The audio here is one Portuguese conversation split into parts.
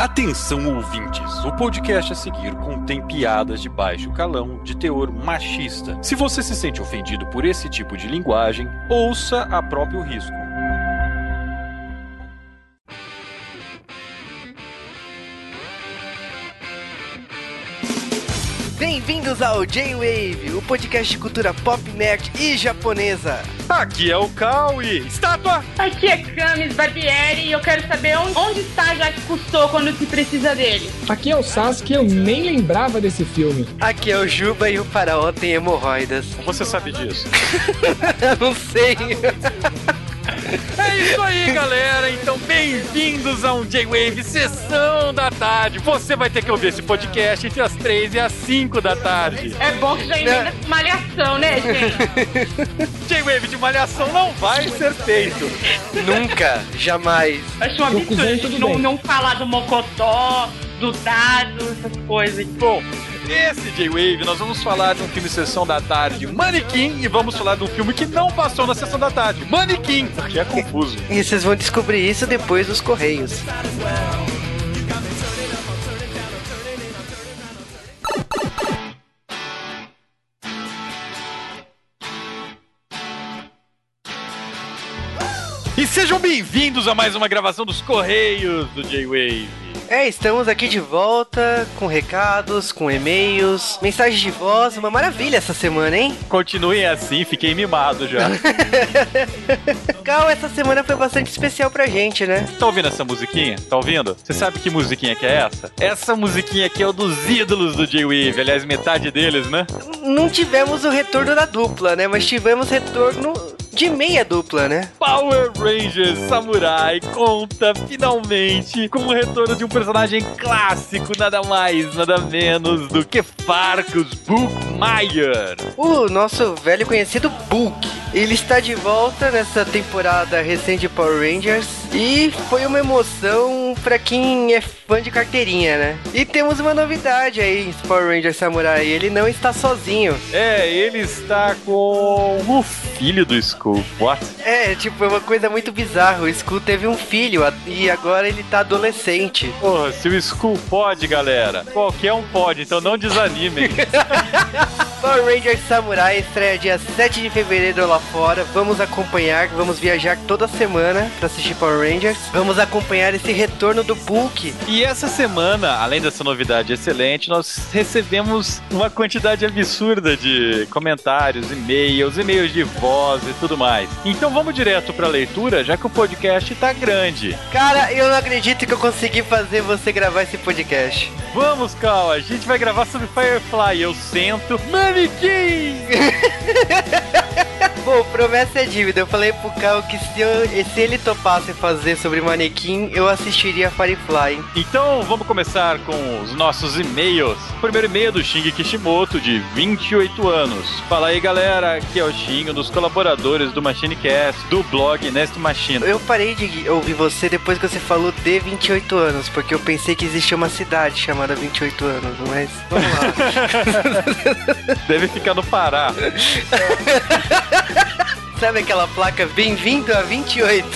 Atenção ouvintes, o podcast a seguir contém piadas de baixo calão de teor machista. Se você se sente ofendido por esse tipo de linguagem, ouça a próprio risco. Bem-vindos ao J-Wave, o podcast de cultura pop, nerd e japonesa. Aqui é o Kawi, estátua! Aqui é Camis Barbieri e eu quero saber onde, onde está Jacques Cousteau quando se precisa dele. Aqui é o Sasuke, eu nem lembrava desse filme. Aqui é o Juba e o faraó tem hemorroidas. Você sabe disso? Não sei. É isso aí, galera. Então, bem-vindos a um J-Wave Sessão da Tarde. Você vai ter que ouvir esse podcast entre as 3 e as 5 da tarde. É bom que já emenda malhação, né, gente? J-Wave de malhação não vai ser feito. Nunca, jamais. Acho um absurdo não, não falar do Mocotó, do dado, essas coisas. Bom, esse J-Wave nós vamos falar de um filme Sessão da Tarde, Manequim, e vamos falar de um filme que não passou na Sessão da Tarde, Manequim, porque é confuso. E vocês vão descobrir isso depois dos Correios. E sejam bem-vindos a mais uma gravação dos Correios do J-Wave. É, estamos aqui de volta com recados, com e-mails, mensagens de voz, uma maravilha essa semana, hein? Continuem assim, fiquei mimado já. Cal, essa semana foi bastante especial pra gente, né? Tá ouvindo essa musiquinha? Tá ouvindo? Você sabe que musiquinha que é essa? Essa musiquinha aqui é o dos ídolos do J-Wave, aliás, metade deles, né? Não tivemos o retorno da dupla, né? Mas tivemos retorno de meia dupla, né? Power Rangers Samurai conta finalmente com o retorno de um personagem clássico, nada mais, nada menos do que Farcus Bookmeyer. O nosso velho conhecido Bulk. Ele está de volta nessa temporada recente de Power Rangers e foi uma emoção pra quem é fã de carteirinha, né? E temos uma novidade aí em Power Rangers Samurai. Ele não está sozinho. É, ele está com o filho do Skull. What? É, tipo, é uma coisa muito bizarra. O Skull teve um filho e agora ele tá adolescente. Porra, se o Skull pode, galera, qualquer um pode, então não desanimem. Power Rangers Samurai estreia dia 7 de fevereiro lá fora. Vamos acompanhar, vamos viajar toda semana pra assistir Power Rangers. Vamos acompanhar esse retorno do Bulk. E essa semana, além dessa novidade excelente, nós recebemos uma quantidade absurda de comentários, e-mails, e-mails de voz e tudo mais. Então vamos direto pra leitura, já que o podcast tá grande. Cara, eu não acredito que eu consegui fazer você gravar esse podcast. Vamos, Cal, a gente vai gravar sobre Firefly. Eu sento. Manequim! Bom, promessa é dívida. Eu falei pro Cal que se, eu- se ele topasse fazer sobre manequim, eu assistiria Firefly. Então vamos começar com os nossos e-mails. O primeiro e-mail é do Xing Kishimoto, de 28 anos. Fala aí, galera. Aqui é o Xing, um dos colaboradores do MachineCast, do blog Nest Machine. Eu parei de ouvir você depois que você falou de 28 anos, porque eu pensei que existia uma cidade chamada 28 anos, mas vamos lá. Deve ficar no Pará. Sabe aquela placa Bem-vindo a 28?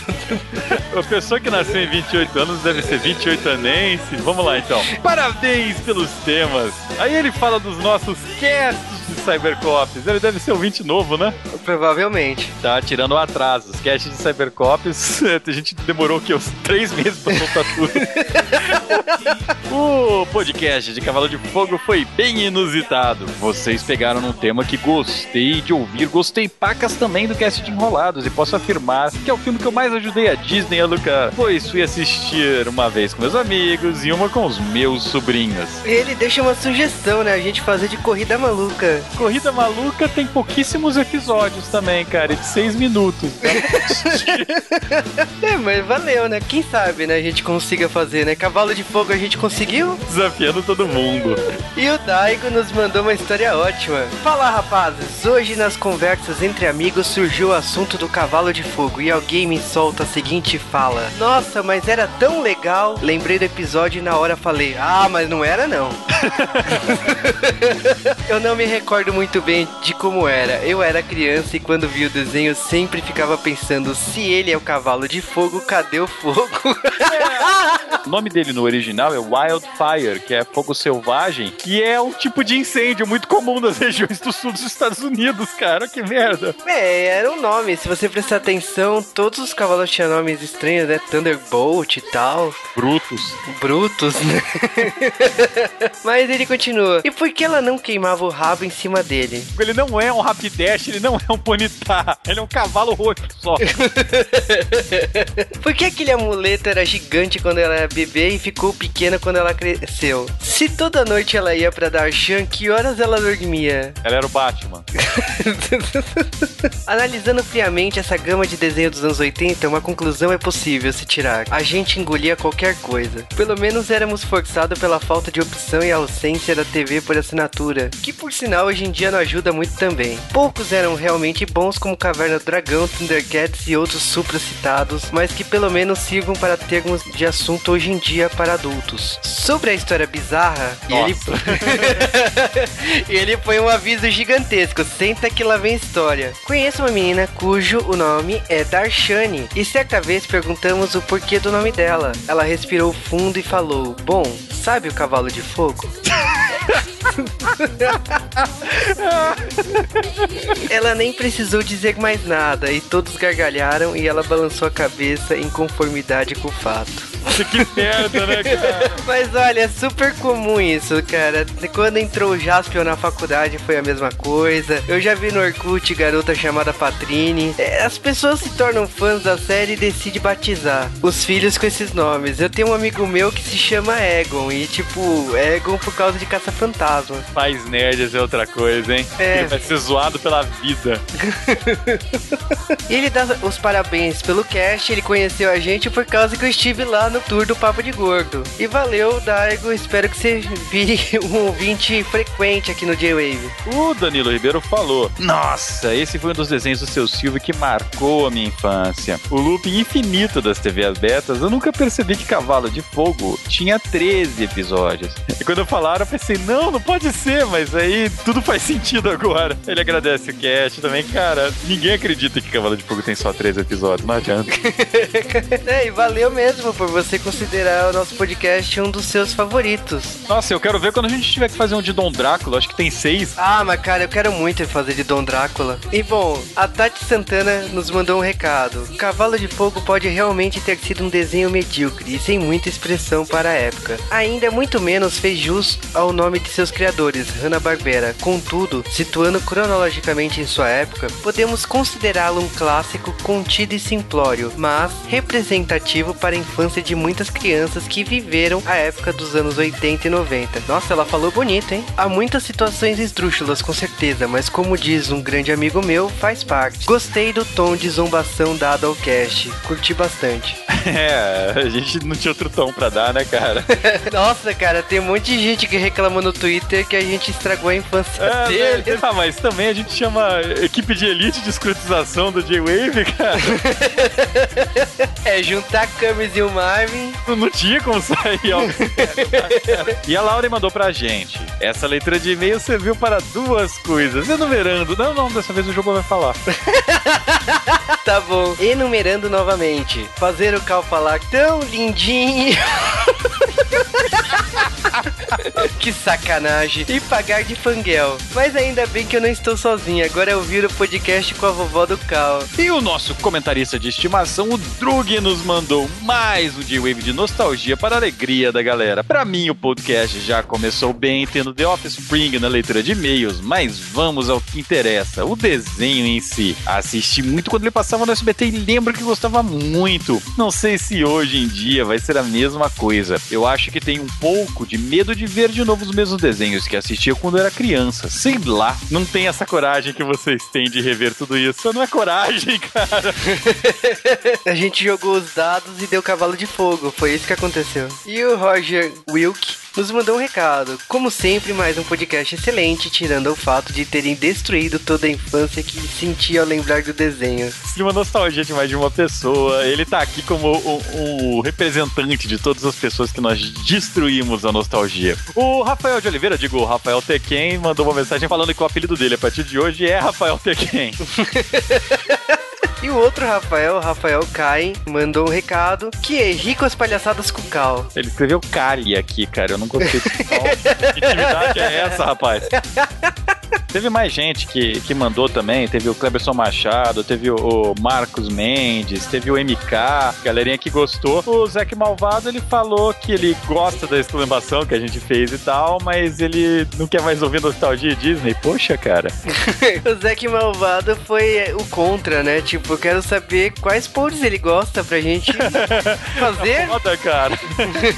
A pessoa que nasceu em 28 anos deve ser 28 anense. Vamos lá então. Parabéns pelos temas. Aí ele fala dos nossos casts de Cybercops. Ele deve ser um 20 novo, né? Provavelmente. Tá tirando o atraso. Os casts de Cybercops, a gente demorou o quê? Uns 3 meses pra soltar tudo. o podcast de Cavalo de Fogo foi bem inusitado. Vocês pegaram num tema que gostei de ouvir. Gostei pacas também do cast de Enrolados. E posso afirmar que é o filme que eu mais ajudei a Disney a lucrar. Pois fui assistir uma vez com meus amigos e uma com os meus sobrinhos. Ele deixa uma sugestão, né? A gente fazer de corrida maluca. Corrida Maluca tem pouquíssimos episódios também, cara, de 6 minutos. É, mas valeu, né? Quem sabe, né? A gente consiga fazer, né? Cavalo de Fogo a gente conseguiu. Desafiando todo mundo. E o Daigo nos mandou uma história ótima. Fala, rapazes. Hoje nas conversas entre amigos surgiu o assunto do Cavalo de Fogo e alguém me solta a seguinte fala: Nossa, mas era tão legal. Lembrei do episódio e na hora falei: Ah, mas não era não. Eu não me recordo muito bem de como era. Eu era criança e quando vi o desenho sempre ficava pensando: se ele é o cavalo de fogo, cadê o fogo? O nome dele no original é Wildfire, que é fogo selvagem, que é um tipo de incêndio muito comum nas regiões do sul dos Estados Unidos, cara. Que merda. É, era um nome. Se você prestar atenção, todos os cavalos tinham nomes estranhos, né? Thunderbolt e tal. Brutus. Brutus, né? Mas ele continua. E por que ela não queimava o rabo em cima dele? Ele não é um Rapidash, ele não é um Ponyta, ele é um cavalo roxo só. por que aquele amuleto era gigante quando ela era bebê e ficou pequena quando ela cresceu? Se toda noite ela ia pra Darshan, que horas ela dormia? Ela era o Batman. Analisando friamente essa gama de desenho dos anos 80, uma conclusão é possível se tirar. A gente engolia qualquer coisa. Pelo menos éramos forçados pela falta de opção e ausência da TV por assinatura, que por sinal hoje em dia não ajuda muito também. Poucos eram realmente bons como Caverna do Dragão, Thundercats e outros supracitados, mas que pelo menos sirvam para termos de assunto hoje em dia para adultos. Sobre a história bizarra, ele... ele põe um aviso gigantesco, senta que lá vem história. Conheço uma menina cujo o nome é Darshani, e certa vez perguntamos o porquê do nome dela. Ela respirou fundo e falou, bom, sabe o cavalo de fogo? ela nem precisou dizer mais nada e todos gargalharam e ela balançou a cabeça em conformidade com o fato. Que merda, né, cara? Mas olha, é super comum isso, cara. Quando entrou o Jaspion na faculdade foi a mesma coisa. Eu já vi no Orkut garota chamada Patrine. É, as pessoas se tornam fãs da série e decidem batizar os filhos com esses nomes. Eu tenho um amigo meu que se chama Egon e, tipo, Egon por causa de caça-fantasma. Pais nerds é outra coisa, hein? É. Ele vai ser zoado pela vida. E ele dá os parabéns pelo cast, ele conheceu a gente por causa que eu estive lá no tour do Papo de Gordo. E valeu, Daigo, espero que você vire um ouvinte frequente aqui no J-Wave. O Danilo Ribeiro falou: Nossa, esse foi um dos desenhos do seu Silvio que marcou a minha infância. O looping infinito das TV abertas, eu nunca percebi que Cavalo de Fogo tinha 13 episódios. E quando falaram, eu pensei: Não, não pode ser, mas aí tudo faz sentido agora. Ele agradece o cast também, cara. Ninguém acredita que Cavalo de Fogo tem só 13 episódios, não adianta. é, e valeu mesmo por você considerar o nosso podcast um dos seus favoritos. Nossa, eu quero ver quando a gente tiver que fazer um de Dom Drácula, acho que tem seis. Ah, mas cara, eu quero muito fazer de Dom Drácula. E bom, a Tati Santana nos mandou um recado. Cavalo de Fogo pode realmente ter sido um desenho medíocre e sem muita expressão para a época. Ainda muito menos fez jus ao nome de seus criadores, Hanna-Barbera. Contudo, situando cronologicamente em sua época, podemos considerá-lo um clássico contido e simplório, mas representativo para a infância de muitas crianças que viveram a época dos anos 80 e 90. Nossa, ela falou bonito, hein? Há muitas situações esdrúxulas, com certeza, mas como diz um grande amigo meu, faz parte. Gostei do tom de zombação dado ao cast. Curti bastante. É, a gente não tinha outro tom pra dar, né, cara? Nossa, cara, tem um monte de gente que reclama no Twitter que a gente estragou a infância É, dele. né? Ah, mas também a gente chama equipe de elite de escrotização do J-Wave, cara. É, juntar Camis e o Marvin. Não, tinha como sair algo. e a Laura mandou pra gente. Essa leitura de e-mail serviu para duas coisas. Enumerando. Não, não, dessa vez o jogo vai falar. Tá bom. Enumerando novamente. Fazer o Cal falar tão lindinho. que sacanagem. E pagar de fanguel. Mas ainda bem que eu não estou sozinho. Agora eu viro o podcast com a vovó do Cal. E o nosso comentarista de estimação, o Drug, nos mandou mais um J-Wave de nostalgia para a alegria da galera. Pra mim, o podcast já começou bem, tendo The Offspring na leitura de e-mails, mas vamos ao que interessa, o desenho em si. Assisti muito quando ele passava no SBT e lembro que gostava muito. Não sei se hoje em dia vai ser a mesma coisa. Eu acho que tem um pouco de medo de ver de novo os mesmos desenhos que assistia quando era criança. Sei lá, não tem essa coragem que vocês têm de rever tudo isso. Não é coragem, cara. A gente jogou os dados e deu cavalo de fogo. Foi isso que aconteceu. E o Roger Wilk nos mandou um recado. Como sempre, mais um podcast excelente, tirando o fato de terem destruído toda a infância que senti ao lembrar do desenho. de uma nostalgia de mais de uma pessoa. Ele tá aqui como o, o representante de todas as pessoas que nós destruímos a nostalgia. O Rafael de Oliveira, digo, o Rafael Tequen, mandou uma mensagem falando que o apelido dele a partir de hoje é Rafael Tequen. E o outro Rafael, Rafael Caim, mandou um recado que é rico as palhaçadas com cal. Ele escreveu Kali aqui, cara. Eu não gostei de Que intimidade é essa, rapaz? Teve mais gente que, que mandou também. Teve o Cleberson Machado, teve o, o Marcos Mendes, teve o MK, galerinha que gostou. O Zac Malvado, ele falou que ele gosta da exclamação que a gente fez e tal, mas ele não quer mais ouvir nostalgia Disney. Poxa, cara. o Zac Malvado foi o contra, né? Tipo, eu quero saber quais podres ele gosta pra gente fazer. Foda, cara.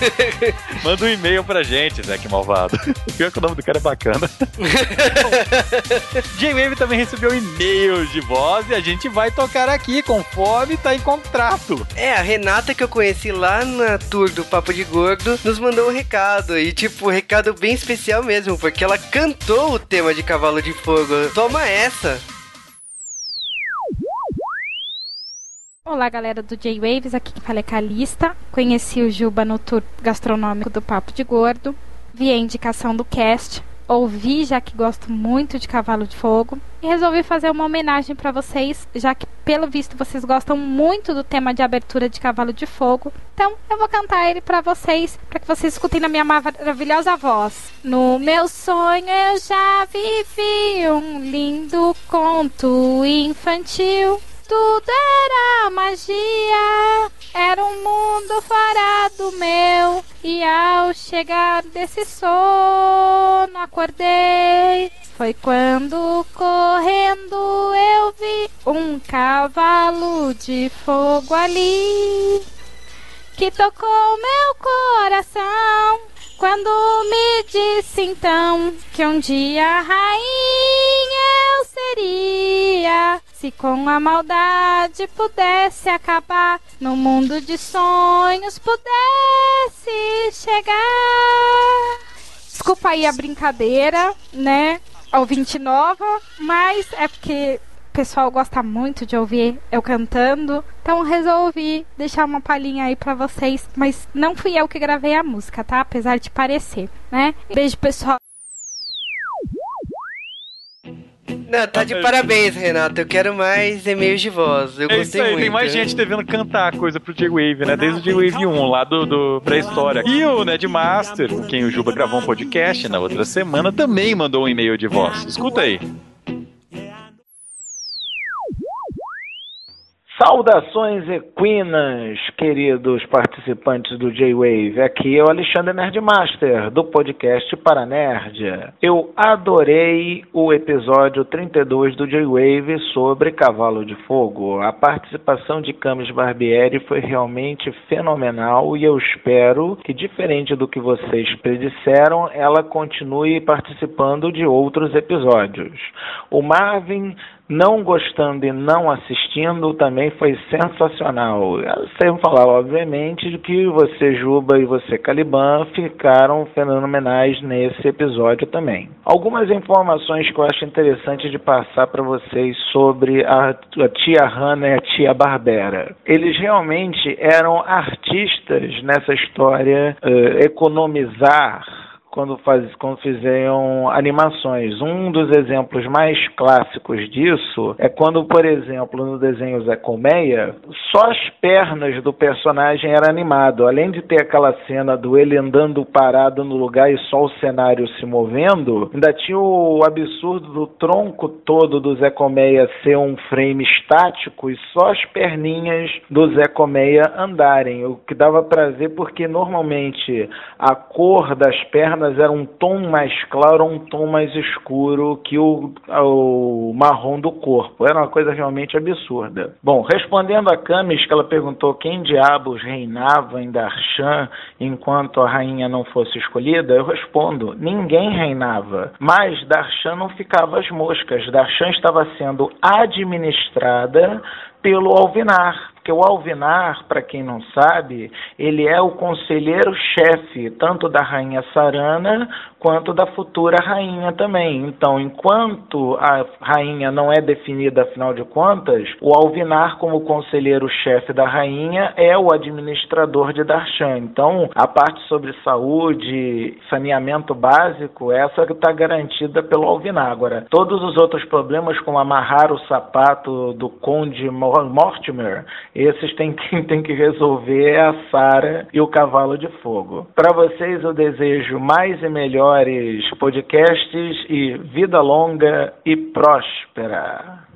Manda um e-mail pra gente, Zac Malvado. Pior que o nome do cara é bacana. J-Wave também recebeu e-mails de voz e a gente vai tocar aqui conforme tá em contrato. É, a Renata que eu conheci lá na tour do Papo de Gordo nos mandou um recado. E, tipo, um recado bem especial mesmo, porque ela cantou o tema de Cavalo de Fogo. Toma essa! Olá, galera do J-Waves, aqui que fala é Calista. Conheci o Juba no tour gastronômico do Papo de Gordo. Vi a indicação do cast ouvi, já que gosto muito de Cavalo de Fogo, e resolvi fazer uma homenagem para vocês, já que pelo visto vocês gostam muito do tema de abertura de Cavalo de Fogo. Então, eu vou cantar ele para vocês, para que vocês escutem na minha maravilhosa voz. No meu sonho eu já vivi um lindo conto infantil tudo era magia, era um mundo fora do meu. E ao chegar desse sono, acordei. Foi quando correndo eu vi um cavalo de fogo ali que tocou meu coração. Quando me disse então que um dia rainha eu seria, se com a maldade pudesse acabar, no mundo de sonhos pudesse chegar. Desculpa aí a brincadeira, né? Ouvinte nova, mas é porque pessoal gosta muito de ouvir eu cantando, então resolvi deixar uma palhinha aí para vocês, mas não fui eu que gravei a música, tá? Apesar de parecer, né? Beijo, pessoal. Não, tá de parabéns, Renato. Eu quero mais e-mails de voz. Eu é gostei isso aí, muito. tem mais gente devendo cantar coisa pro J-Wave, né? Desde o J-Wave 1, lá do, do pré-história. E o Ned Master, com quem o Juba gravou um podcast na outra semana, também mandou um e-mail de voz. Escuta aí. Saudações equinas, queridos participantes do J-Wave. Aqui é o Alexandre Nerdmaster, do podcast Para Nerd. Eu adorei o episódio 32 do J-Wave sobre Cavalo de Fogo. A participação de Camis Barbieri foi realmente fenomenal e eu espero que, diferente do que vocês predisseram, ela continue participando de outros episódios. O Marvin não gostando e não assistindo também foi sensacional. Sem falar, obviamente, que você, Juba, e você, Caliban, ficaram fenomenais nesse episódio também. Algumas informações que eu acho interessante de passar para vocês sobre a, a tia Hannah e a tia Barbera. Eles realmente eram artistas nessa história, uh, economizar quando, faz, quando fizeram animações. Um dos exemplos mais clássicos disso é quando, por exemplo, no desenho Zé Colmeia, só as pernas do personagem era animado. Além de ter aquela cena do ele andando parado no lugar e só o cenário se movendo, ainda tinha o absurdo do tronco todo do Zé Colmeia ser um frame estático e só as perninhas do Zé Colmeia andarem. O que dava para ver porque normalmente a cor das pernas era um tom mais claro ou um tom mais escuro que o, o marrom do corpo. Era uma coisa realmente absurda. Bom, respondendo a Camis, que ela perguntou quem diabos reinava em Darshan enquanto a rainha não fosse escolhida, eu respondo: ninguém reinava. Mas Darshan não ficava às moscas. Darshan estava sendo administrada pelo Alvinar porque o Alvinar, para quem não sabe, ele é o conselheiro-chefe tanto da rainha Sarana quanto da futura rainha também. Então, enquanto a rainha não é definida, afinal de contas, o Alvinar, como conselheiro-chefe da rainha, é o administrador de Darshan. Então, a parte sobre saúde, saneamento básico, essa está garantida pelo Alvinar. Agora, todos os outros problemas, como amarrar o sapato do conde Mortimer, esses têm que, têm que resolver é a Sara e o Cavalo de Fogo. Para vocês eu desejo mais e melhores podcasts e vida longa e próspera.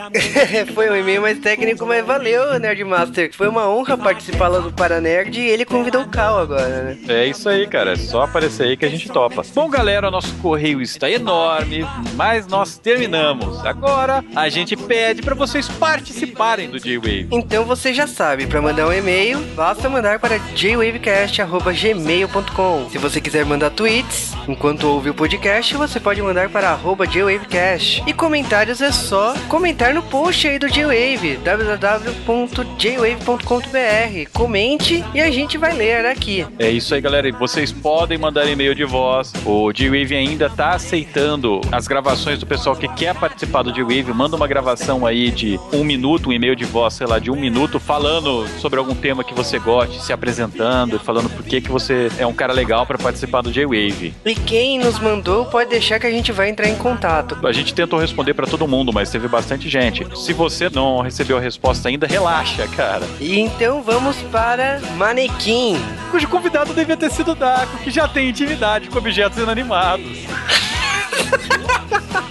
Foi um e-mail mais técnico, mas valeu, Nerdmaster. Foi uma honra participar lá do Paranerd e ele convidou o Cal agora, né? É isso aí, cara. É só aparecer aí que a gente topa. Bom, galera, nosso correio está enorme, mas nós terminamos. Agora a gente pede para vocês participarem do J-Wave. Então você já sabe, para mandar um e-mail, basta mandar para jwavecast.gmail.com. Se você quiser mandar tweets enquanto ouve o podcast, você pode mandar para arroba jwavecast. E comentários é só comentar no post aí do J-Wave, www.jwave.com.br. Comente e a gente vai ler aqui. É isso aí, galera. E vocês podem mandar e-mail de voz. O J-Wave ainda tá aceitando as gravações do pessoal que quer participar do J-Wave. Manda uma gravação aí de um minuto, um e-mail de voz, sei lá, de um minuto, falando sobre algum tema que você goste, se apresentando, falando por que, que você é um cara legal para participar do J-Wave. E quem nos mandou pode deixar que a gente vai entrar em contato. A gente tentou responder para todo mundo, mas teve bastante gente. Se você não recebeu a resposta ainda, relaxa, cara. E então vamos para Manequim. Cujo convidado devia ter sido o Daco, que já tem intimidade com objetos inanimados.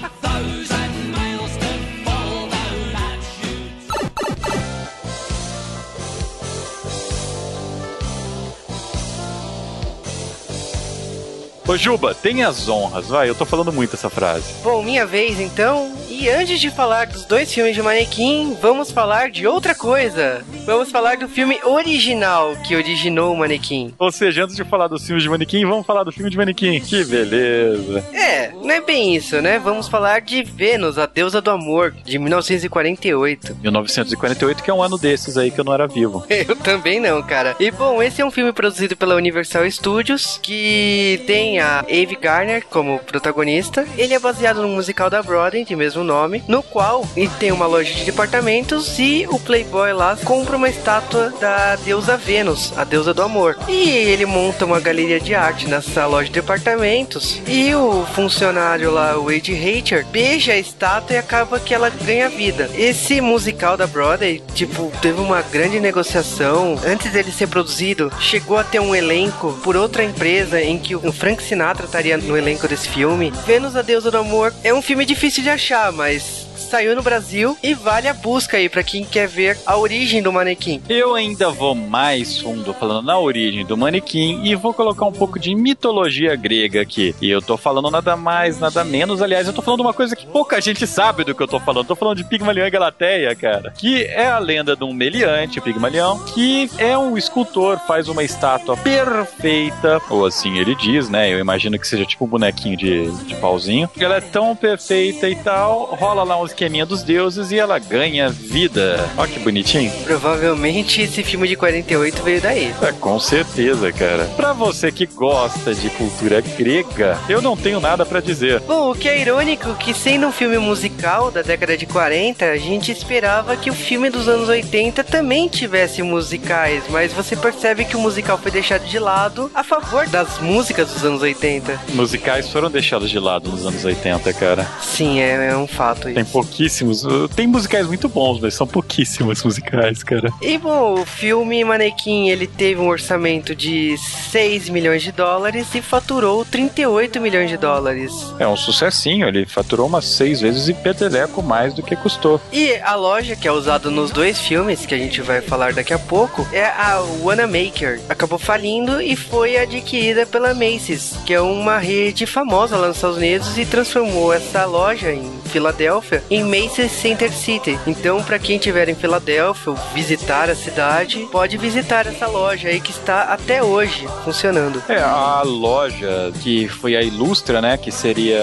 Ô Juba, tem as honras, vai, eu tô falando muito essa frase. Bom, minha vez então. E antes de falar dos dois filmes de Manequim, vamos falar de outra coisa. Vamos falar do filme original que originou o Manequim. Ou seja, antes de falar dos filmes de Manequim, vamos falar do filme de Manequim. Que beleza. É, não é bem isso, né? Vamos falar de Vênus, a deusa do amor, de 1948. 1948, que é um ano desses aí que eu não era vivo. Eu também não, cara. E bom, esse é um filme produzido pela Universal Studios, que tem a Ave Garner como protagonista. Ele é baseado no musical da Broadway, de mesmo nome, no qual tem uma loja de departamentos e o Playboy lá compra uma estátua da deusa Vênus, a deusa do amor. E ele monta uma galeria de arte nessa loja de departamentos e o funcionário lá, o Wade Hater, beija a estátua e acaba que ela ganha vida. Esse musical da Broadway, tipo, teve uma grande negociação. Antes dele ser produzido, chegou a ter um elenco por outra empresa em que o Frank Sinatra estaria no elenco desse filme. Vênus, a deusa do amor, é um filme difícil de achar, mas saiu no Brasil e vale a busca aí para quem quer ver a origem do manequim. Eu ainda vou mais fundo falando na origem do manequim e vou colocar um pouco de mitologia grega aqui. E eu tô falando nada mais, nada menos. Aliás, eu tô falando uma coisa que pouca gente sabe do que eu tô falando. tô falando de Pigmalião e Galateia, cara. Que é a lenda de um meliante, Pigmalião, que é um escultor, faz uma estátua perfeita, ou assim ele diz, né? Eu imagino que seja tipo um bonequinho de, de pauzinho. Ela é tão perfeita e tal, rola lá um esqueminha dos deuses e ela ganha vida. Olha que bonitinho. Provavelmente esse filme de 48 veio daí. É, com certeza, cara. Pra você que gosta de cultura grega, eu não tenho nada pra dizer. Bom, o que é irônico que sendo um filme musical da década de 40, a gente esperava que o filme dos anos 80 também tivesse musicais, mas você percebe que o musical foi deixado de lado a favor das músicas dos anos 80. Musicais foram deixados de lado nos anos 80, cara. Sim, é, é um fato Tem isso. Pouquíssimos. Tem musicais muito bons, mas são pouquíssimos musicais, cara. E bom, o filme Manequim, ele teve um orçamento de 6 milhões de dólares e faturou 38 milhões de dólares. É um sucessinho, ele faturou umas seis vezes e peteleco mais do que custou. E a loja que é usada nos dois filmes, que a gente vai falar daqui a pouco, é a Wanamaker. Acabou falindo e foi adquirida pela Macy's, que é uma rede famosa lá nos Estados Unidos e transformou essa loja em Filadélfia em Macy's Center City. Então, para quem estiver em Filadélfia ou visitar a cidade, pode visitar essa loja aí que está até hoje funcionando. É, a loja que foi a Ilustra, né, que seria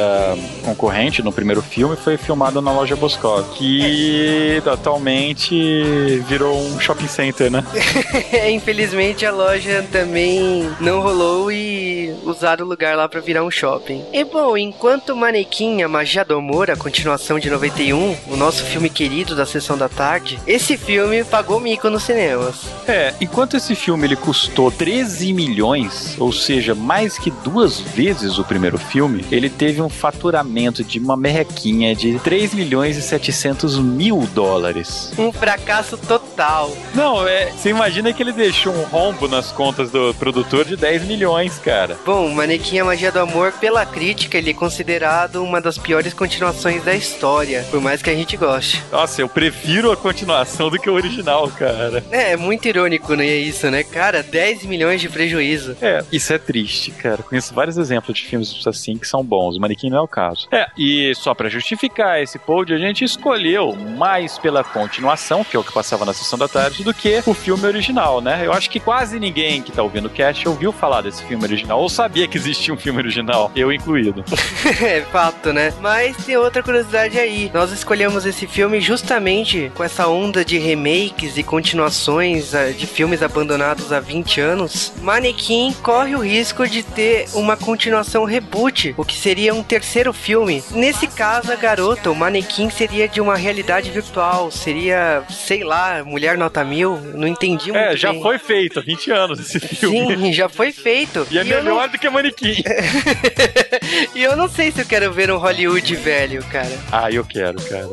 concorrente no primeiro filme, foi filmada na loja Boscov, que atualmente virou um shopping center, né? Infelizmente a loja também não rolou e usaram o lugar lá para virar um shopping. E bom, enquanto manequim, a magia do amor, a continuação continuação de 91, o nosso filme querido da sessão da tarde, esse filme pagou mico nos cinemas. É, enquanto esse filme ele custou 13 milhões, ou seja, mais que duas vezes o primeiro filme, ele teve um faturamento de uma merrequinha de 3 milhões e 700 mil dólares. Um fracasso total. Não, é, você imagina que ele deixou um rombo nas contas do produtor de 10 milhões, cara. Bom, Manequim a Magia do Amor, pela crítica, ele é considerado uma das piores continuações da história, por mais que a gente goste. Nossa, eu prefiro a continuação do que o original, cara. É, é muito irônico, né? Isso, né? Cara, 10 milhões de prejuízo. É, isso é triste, cara. Conheço vários exemplos de filmes assim que são bons. O Manequim não é o caso. É, e só para justificar esse pod, a gente escolheu mais pela continuação, que é o que passava na sessão da tarde, do que o filme original, né? Eu acho que quase ninguém que tá ouvindo o cast ouviu falar desse filme original ou sabia que existia um filme original, eu incluído. é fato, né? Mas tem outra curiosidade aí. Nós escolhemos esse filme justamente com essa onda de remakes e continuações ah, de filmes abandonados há 20 anos. Manequim corre o risco de ter uma continuação reboot, o que seria um terceiro filme. Nesse caso, a garota, o manequim, seria de uma realidade virtual, seria, sei lá, Mulher Nota Mil. Não entendi muito. É, já bem. foi feito há 20 anos esse filme. Sim, já foi feito. E é melhor não- do que Manequim. e eu não sei se eu quero ver um Hollywood velho, cara. Ah, eu quero, cara.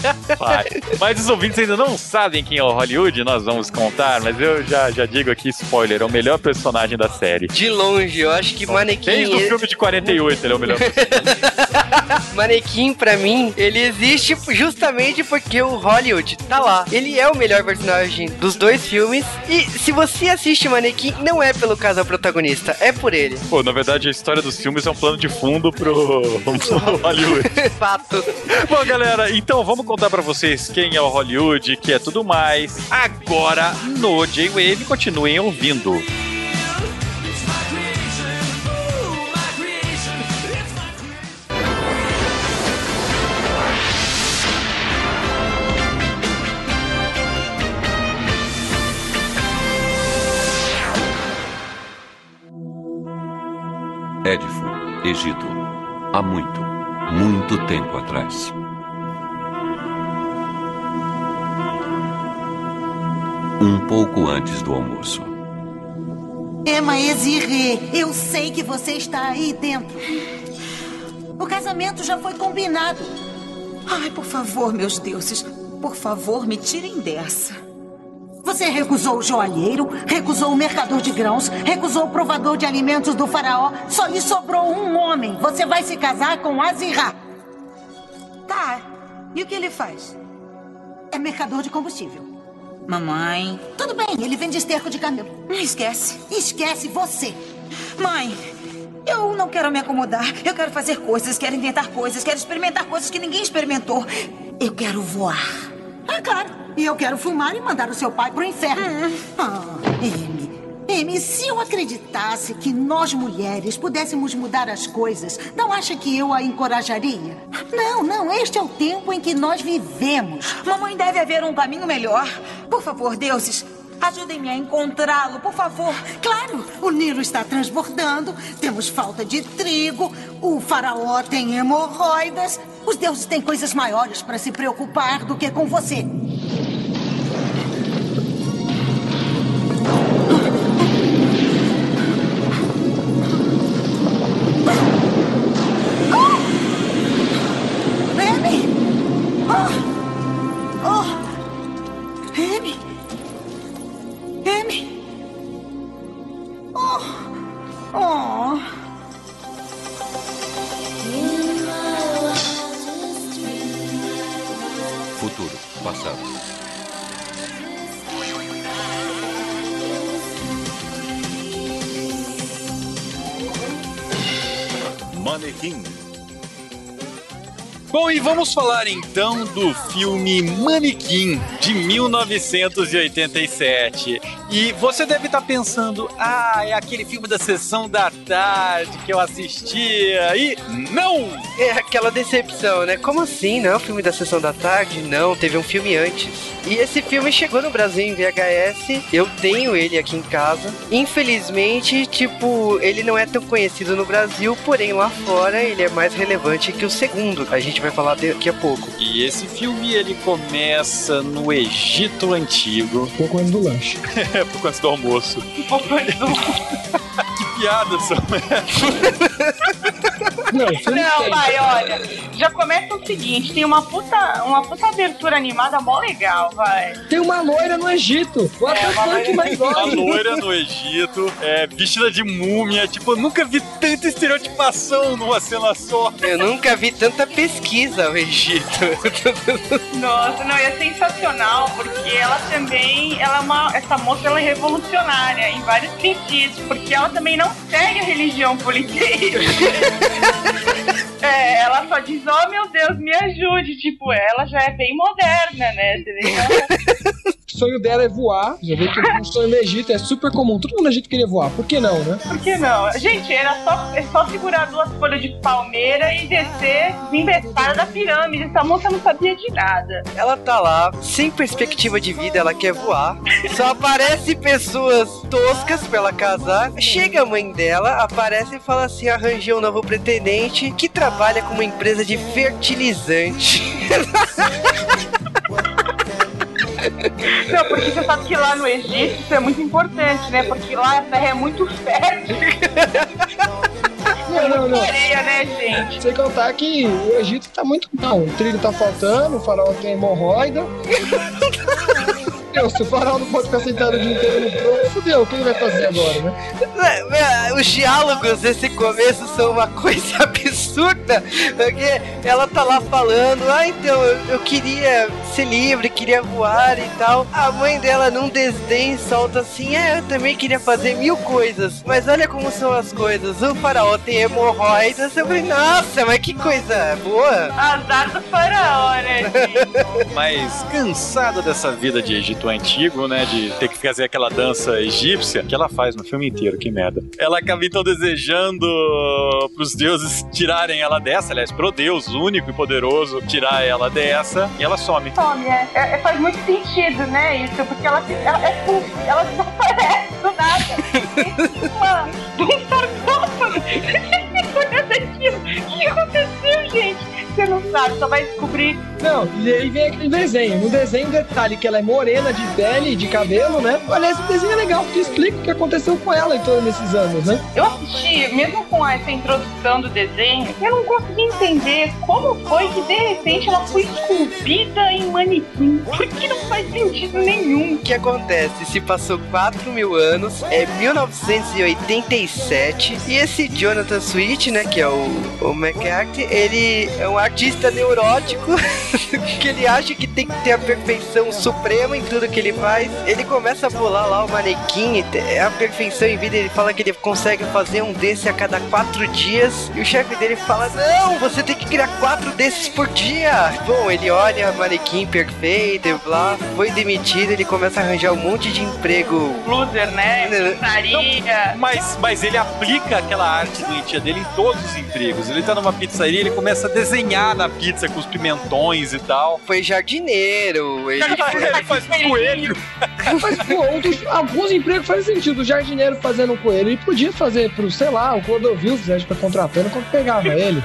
Vai. Mas os ouvintes ainda não sabem quem é o Hollywood, nós vamos contar, mas eu já, já digo aqui, spoiler, é o melhor personagem da série. De longe, eu acho que Manequim. Desde o filme de 48 ele é o melhor personagem. Manequim, pra mim, ele existe justamente porque o Hollywood tá lá. Ele é o melhor personagem dos dois filmes. E se você assiste Manequim, não é pelo casal protagonista, é por ele. Pô, na verdade a história dos filmes é um plano de fundo pro, pro Hollywood. Fato. Bom, galera, então vamos contar pra vocês quem é o Hollywood, que é tudo mais. Agora no J-Wave, continuem ouvindo. Édifo, Egito. Há muito, muito tempo atrás. Um pouco antes do almoço. Emma Ezirre, eu sei que você está aí dentro. O casamento já foi combinado. Ai, por favor, meus deuses. Por favor, me tirem dessa. Você recusou o joalheiro, recusou o mercador de grãos, recusou o provador de alimentos do faraó. Só lhe sobrou um homem. Você vai se casar com Azirá. Tá. E o que ele faz? É mercador de combustível. Mamãe. Tudo bem, ele vende esterco de camelo. Esquece. Esquece você. Mãe, eu não quero me acomodar. Eu quero fazer coisas, quero inventar coisas, quero experimentar coisas que ninguém experimentou. Eu quero voar. É claro. E eu quero fumar e mandar o seu pai pro inferno. Ah, Amy. Amy, se eu acreditasse que nós mulheres pudéssemos mudar as coisas, não acha que eu a encorajaria? Não, não, este é o tempo em que nós vivemos. Mamãe, deve haver um caminho melhor. Por favor, deuses, ajudem-me a encontrá-lo, por favor. Claro, o Nilo está transbordando, temos falta de trigo, o faraó tem hemorroidas. Os deuses têm coisas maiores para se preocupar do que com você. Vamos falar então do filme Manequim, de 1987. E você deve estar pensando, ah, é aquele filme da sessão da tarde que eu assistia. E não! É aquela decepção, né? Como assim? Não, filme da sessão da tarde? Não, teve um filme antes. E esse filme chegou no Brasil em VHS. Eu tenho ele aqui em casa. Infelizmente, tipo, ele não é tão conhecido no Brasil, porém lá fora ele é mais relevante que o segundo. A gente vai falar daqui a pouco. E esse filme ele começa no Egito Antigo. Um pouco antes do lanche. É, pouco antes do almoço. Um pouco antes do... que piada são Não, Não, tem. vai, olha. Já começa o seguinte: tem uma puta, uma puta abertura animada mó legal, vai. Tem uma loira no Egito. O É, uma atacante mais A gosta. loira no Egito, é, vestida de múmia. Tipo, eu nunca vi tanta estereotipação numa cena só. Eu nunca vi tanta pesquisa no Egito. Nossa, não, e é sensacional, porque ela também, ela é uma, essa moça ela é revolucionária em vários sentidos, porque ela também não segue a religião politeísta. É, ela só diz, oh meu Deus, me ajude. Tipo, ela já é bem moderna, né? Você vê que ela- sonho dela é voar. Já vê que um sonho no Egito é super comum. Todo mundo no Egito queria voar. Por que não, né? Por que não? Gente, era só, é só segurar duas folhas de palmeira e descer embestada da pirâmide. Essa moça não sabia de nada. Ela tá lá, sem perspectiva de vida, ela quer voar. Só aparece pessoas toscas pra ela casar. Chega a mãe dela, aparece e fala assim: arranjei um novo pretendente que trabalha com uma empresa de fertilizante. Não, porque você sabe que lá no Egito isso é muito importante, né? Porque lá a terra é muito fértil. Não, não, não. Areia, né, gente? Sem contar que o Egito tá muito. Não, o trilho tá faltando, o farol tem hemorroida. Meu, se o farol não pode ficar sentado o dia inteiro no trono, fudeu, o que ele vai fazer agora, né? Os diálogos desse começo são uma coisa absurda. Porque ela tá lá falando: Ah, então eu, eu queria ser livre, queria voar e tal. A mãe dela, num desdém, solta assim: É, eu também queria fazer mil coisas. Mas olha como são as coisas. O faraó tem hemorroidas. Eu falei: Nossa, mas que coisa boa. Azar do faraó, né? Mas cansada dessa vida de Egito antigo, né? De ter que fazer aquela dança egípcia, que ela faz no filme inteiro, que merda. Ela acaba então desejando pros deuses tirarem ela dessa, aliás, pro Deus único e poderoso tirar ela dessa, e ela some. Some, é, é- faz muito sentido, né, isso, porque ela, ela é ela desaparece do nada. Uma, um O que aconteceu, gente? Você não sabe, só vai descobrir. Não, e aí vem aquele desenho. No desenho, detalhe que ela é morena de pele e de cabelo, né? Aliás, esse desenho é legal, porque explica o que aconteceu com ela em todos esses anos, né? Eu assisti, mesmo com essa introdução do desenho, eu não consegui entender como foi que de repente ela foi esculpida em manequim. Porque não faz sentido nenhum. O que acontece? Se passou 4 mil anos, é 1987, e esse Jonathan Sweet, né, que é o, o McCarthy, ele é um artista neurótico que ele acha que tem que ter a perfeição suprema em tudo que ele faz. Ele começa a bolar lá o manequim, e é a perfeição em vida. Ele fala que ele consegue fazer um desse a cada quatro dias, e o chefe dele fala: Não, você tem que criar quatro desses por dia. Bom, ele olha manequim perfeito e blá, foi demitido. Ele começa a arranjar um monte de emprego. Loser, né? Pizzaria. Mas, mas ele aplica aquela arte doentia dele em todos os empregos. Ele tá numa pizzaria, ele começa a desenhar na pizza com os pimentões e tal. Foi jardineiro, ele Ele faz um coelho. Mas, pô, outros- alguns empregos fazem sentido. O jardineiro fazendo um coelho, ele podia fazer pro, sei lá, o Clodovil, se tivesse pra contratando, quando pegava ele.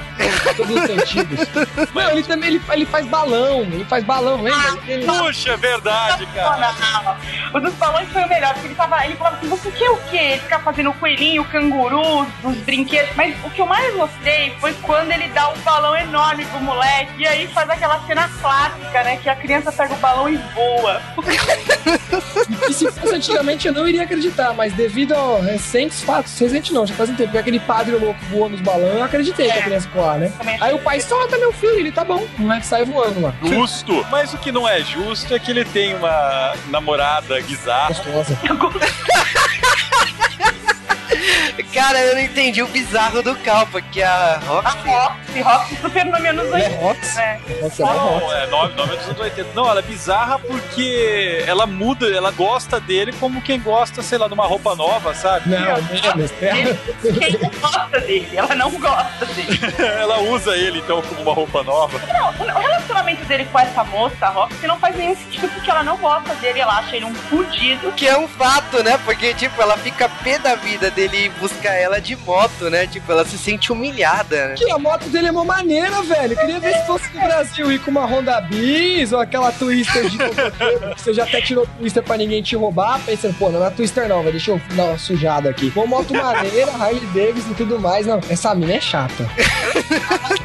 Todos os sentidos. Não, ele também ele, ele faz balão, ele faz balão, lembra? Ele- Puxa, é verdade, cara. O dos balões foi o melhor, porque ele, tava, ele falava assim, você quer o quê? Ele ficar fazendo o coelhinho, o canguru, os brinquedos. Mas o que eu mais gostei foi quando ele dá um balão enorme pro moleque e aí faz aquela cena clássica, né? Que a criança pega o balão e voa. E se fosse antigamente eu não iria acreditar, mas devido a recentes fatos, recente não, já faz um tempo, que aquele padre louco voou nos balões, eu acreditei que a criança voar, né? Aí o pai solta meu filho, ele tá bom, não é que sai voando lá. Justo. Mas o que não é justo é que ele tem uma namorada bizarra. Gostosa. Cara, eu não entendi o bizarro do Cal, porque a A Roxy. Roxy, Roxy super nome anos Ela é 80. Rox. né? Nossa, é uma Não, rock. é nome, nome dos anos 80. Não, ela é bizarra porque ela muda, ela gosta dele como quem gosta, sei lá, de uma roupa nova, sabe? Não, menos. Ele- Quem não gosta dele? Ela não gosta dele. ela usa ele então como uma roupa nova. Não, o relacionamento dele com essa moça, a Roxy, não faz nenhum sentido porque ela não gosta dele, ela acha ele um fudido. Que é um fato, né? Porque, tipo, ela fica pé da vida dele ir buscar ela de moto, né? Tipo, ela se sente humilhada, né? Que a moto dele é uma maneira, velho. Eu queria ver se fosse no Brasil ir com uma Honda Bis ou aquela Twister de você já até tirou Twister pra ninguém te roubar, pensando, pô, não é Twister não, velho. Deixa eu dar uma sujada aqui. Uma moto maneira, Harley Davidson e tudo mais. Não, essa mina é chata.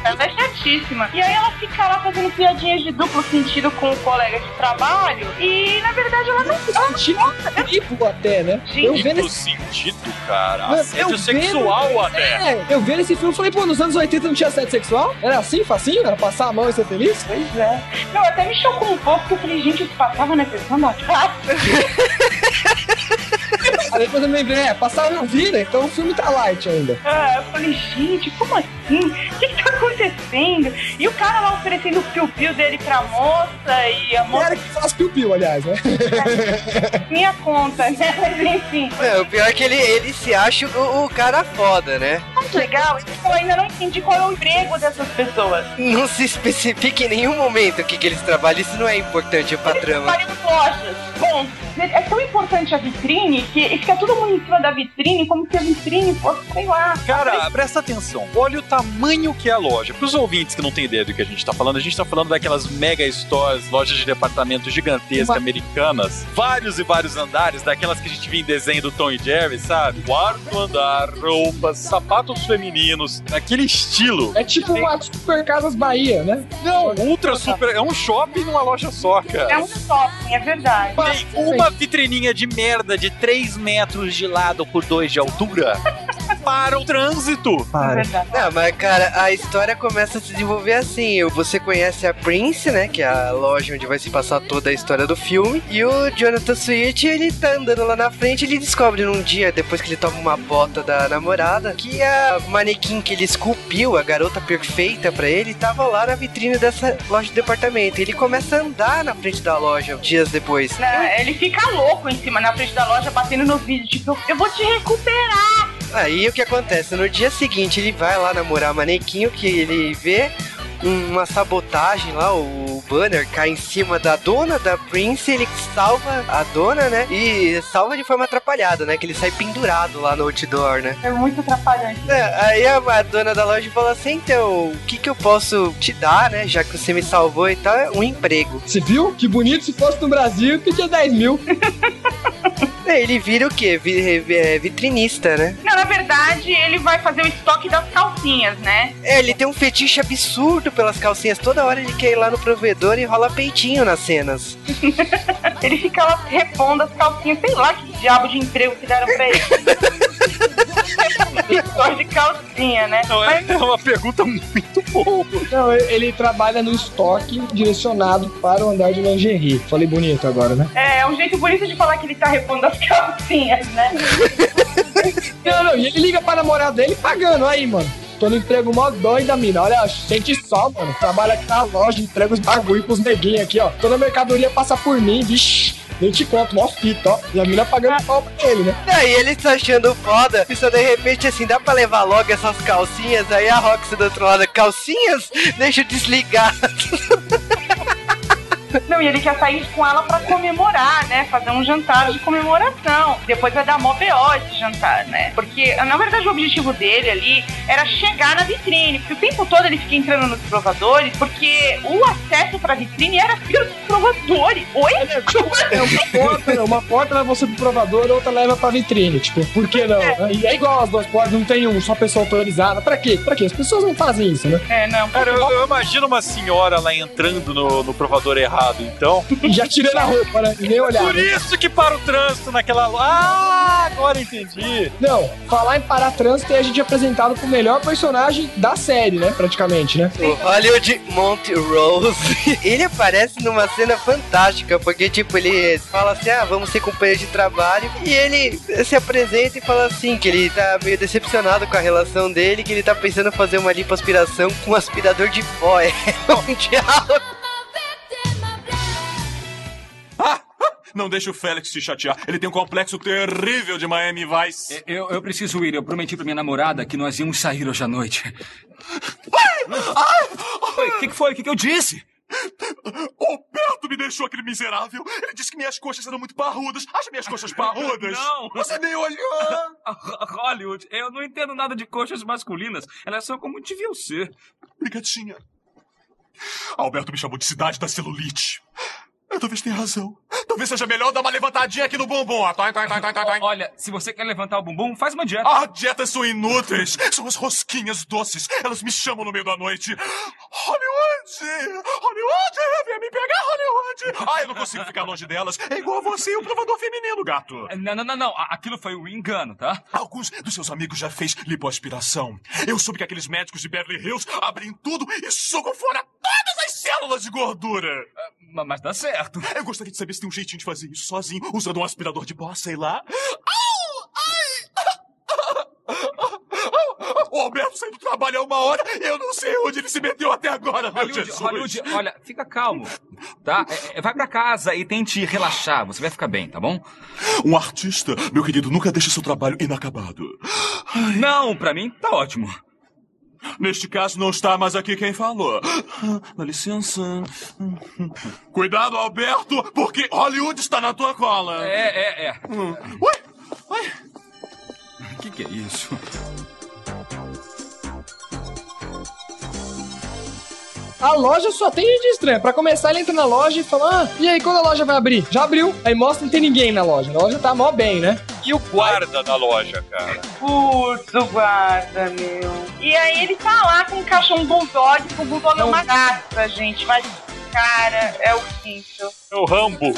Ela é chatíssima. E aí ela fica lá fazendo piadinhas de duplo sentido com o colega de trabalho e, na verdade, ela não Sentido triplo até, né? Gente, Eu vendo sentido, cara. Mano, Assédio eu sexual vendo- até. É, eu vendo esse filme, falei, pô, nos anos 80 não tinha assédio sexual? Era assim, facinho? Era passar a mão e ser feliz? Pois é. Não, até me chocou um pouco, porque eu falei, gente, isso passava na sessão da tarde. Aí depois eu me lembrei, é, passava na vida, então o filme tá light ainda. Ah, eu falei, gente, como assim? O que, que tá acontecendo? E o cara lá oferecendo o piu-piu dele pra moça e a moça Era que faz piu-piu, aliás, né? minha conta, né? Mas enfim, É, o pior é que ele, ele se acha o, o cara foda, né? muito legal. Eu ainda não entendi qual é o emprego dessas pessoas. Não se especifica em nenhum momento o que, que eles trabalham. Isso não é importante pra trama. Trabalham em lojas. Bom, é tão importante a vitrine que fica todo mundo em cima da vitrine como se a vitrine fosse, sei lá. Cara, presta atenção. Olha o tamanho que é a loja. Para os ouvintes que não têm ideia do que a gente tá falando, a gente tá falando daquelas mega stores, lojas de departamento gigantescas Uma- americanas. Vários e vários andares, daquelas que a gente via em desenho do Tom e Jerry, sabe? Quarto andar, roupas, sapatos femininos, aquele estilo. É tipo uma Super Casas Bahia, né? Não, ultra super. É um shopping numa loja só, É cara. um shopping, é verdade. Tem uma vitrininha de merda de 3 metros de lado por 2 de altura para o trânsito. É Para. verdade. Não, mas cara, a história começa a se desenvolver assim. Você conhece a Prince, né? Que é a loja onde vai se passar toda a história do filme. E o Jonathan Sweet, ele tá andando lá na frente ele descobre num dia, depois que ele toma uma bota da namorada, que a manequim que ele esculpiu, a garota perfeita pra ele, tava lá na vitrine dessa loja de departamento. Ele começa a andar na frente da loja dias depois. Né, Ele fica louco em cima, na frente da loja, batendo no vídeo, tipo, eu vou te recuperar. Aí o que acontece? No dia seguinte ele vai lá namorar a manequim, o que ele vê uma sabotagem lá, o banner cai em cima da dona da Prince, ele salva a dona, né? E salva de forma atrapalhada, né? Que ele sai pendurado lá no outdoor, né? É muito atrapalhante. É, aí a, a dona da loja fala assim, então, o que que eu posso te dar, né? Já que você me salvou e tal, é um emprego. Você viu? Que bonito se fosse no Brasil, pedia 10 mil. É, ele vira o quê? Vi- é, vitrinista, né? Não, na verdade, ele vai fazer o estoque das calcinhas, né? É, ele tem um fetiche absurdo pelas calcinhas. Toda hora ele quer ir lá no provedor e rola peitinho nas cenas. Ele fica lá repondo as calcinhas, sei lá que diabo de emprego que deram pra ele. Estoque de calcinha, né? Não, é, é uma pergunta muito boa. Não, ele trabalha no estoque direcionado para o andar de lingerie. Falei bonito agora, né? É, é um jeito bonito de falar que ele tá repondo as calcinhas, né? Não, não, e ele liga pra namorada dele pagando. Aí, mano. Tô no emprego mó doida, mina. Olha, sente só, mano. Trabalha aqui na loja, entrega os bagulho pros neguinhos aqui, ó. Toda a mercadoria passa por mim, vixi. Nem te conto, mó fita, ó. E a mina pagando pau pra ele, né? Aí ele tá achando foda, só de repente assim, dá pra levar logo essas calcinhas? Aí a Roxy do outro lado, calcinhas? Deixa eu desligar. Não, e ele quer sair com ela pra comemorar, né? Fazer um jantar de comemoração. Depois vai dar mó BO esse jantar, né? Porque, na verdade, o objetivo dele ali era chegar na vitrine. Porque o tempo todo ele fica entrando nos provadores, porque o acesso pra vitrine era pelos provadores. Oi? É uma porta, né? uma porta leva você pro provador, outra leva pra vitrine. Tipo, por que não? né? E é igual as duas portas, não tem um só pessoa autorizada. Pra quê? Pra quê? As pessoas não fazem isso, né? É, não. Cara, eu, eu imagino uma senhora lá entrando no, no provador errado, então. E já tirando a roupa, né? E nem olhar. Por isso que para o trânsito naquela. Ah, agora entendi. Não, falar em parar trânsito é a gente apresentado pro melhor personagem da série, né? Praticamente, né? O Hollywood Monte Rose. Ele aparece numa cena cena fantástica, porque, tipo, ele fala assim, ah, vamos ser companheiros de trabalho, e ele se apresenta e fala assim, que ele tá meio decepcionado com a relação dele, que ele tá pensando em fazer uma lipoaspiração com um aspirador de pó. É um diálogo. Não deixe o Félix se chatear. Ele tem um complexo terrível de Miami Vice. Eu, eu preciso ir. Eu prometi pra minha namorada que nós íamos sair hoje à noite. O que, que foi? O que, que eu disse? O Berto me deixou aquele miserável. Ele disse que minhas coxas eram muito parrudas. Acha minhas coxas parrudas? Não. Você nem olhou. Hollywood, eu não entendo nada de coxas masculinas. Elas são como deviam ser. Brigadinha. Alberto me chamou de cidade da celulite. Talvez tenha razão. Talvez seja melhor dar uma levantadinha aqui no bumbum. Toi, toi, toi, toi, toi, toi. Olha, se você quer levantar o bumbum, faz uma dieta. Ah, dietas são inúteis. São as rosquinhas doces. Elas me chamam no meio da noite. Hollywood! Hollywood! Venha me pegar, Hollywood! Ah, eu não consigo ficar longe delas. É igual a você e o provador feminino, gato. Não, não, não, não. Aquilo foi um engano, tá? Alguns dos seus amigos já fez lipoaspiração. Eu soube que aqueles médicos de Beverly Hills abrem tudo e sugam fora todas as células de gordura. Ma- Mas dá certo. Eu gostaria de saber se tem um jeitinho de fazer isso sozinho, usando um aspirador de pó, sei lá. Ai! O Alberto saiu do trabalho há uma hora e eu não sei onde ele se meteu até agora, meu Hollywood, Jesus. Hollywood, olha, fica calmo, tá? É, é, vai pra casa e tente relaxar. Você vai ficar bem, tá bom? Um artista, meu querido, nunca deixa seu trabalho inacabado. Não, pra mim tá ótimo. Neste caso, não está mais aqui quem falou. Dá licença. Cuidado, Alberto, porque Hollywood está na tua cola. É, é, é. Ué? Ué? O que, que é isso? A loja só tem gente estranha. Pra começar, ele entra na loja e fala: Ah, e aí, quando a loja vai abrir? Já abriu. Aí mostra que não tem ninguém na loja. A loja tá mó bem, né? E o guarda da loja, cara? Putz, o guarda, meu. E aí ele tá lá com um cachorro bulldog, com o bulldog é uma gata, gente. Mas, cara, é horrível. É o Rambo.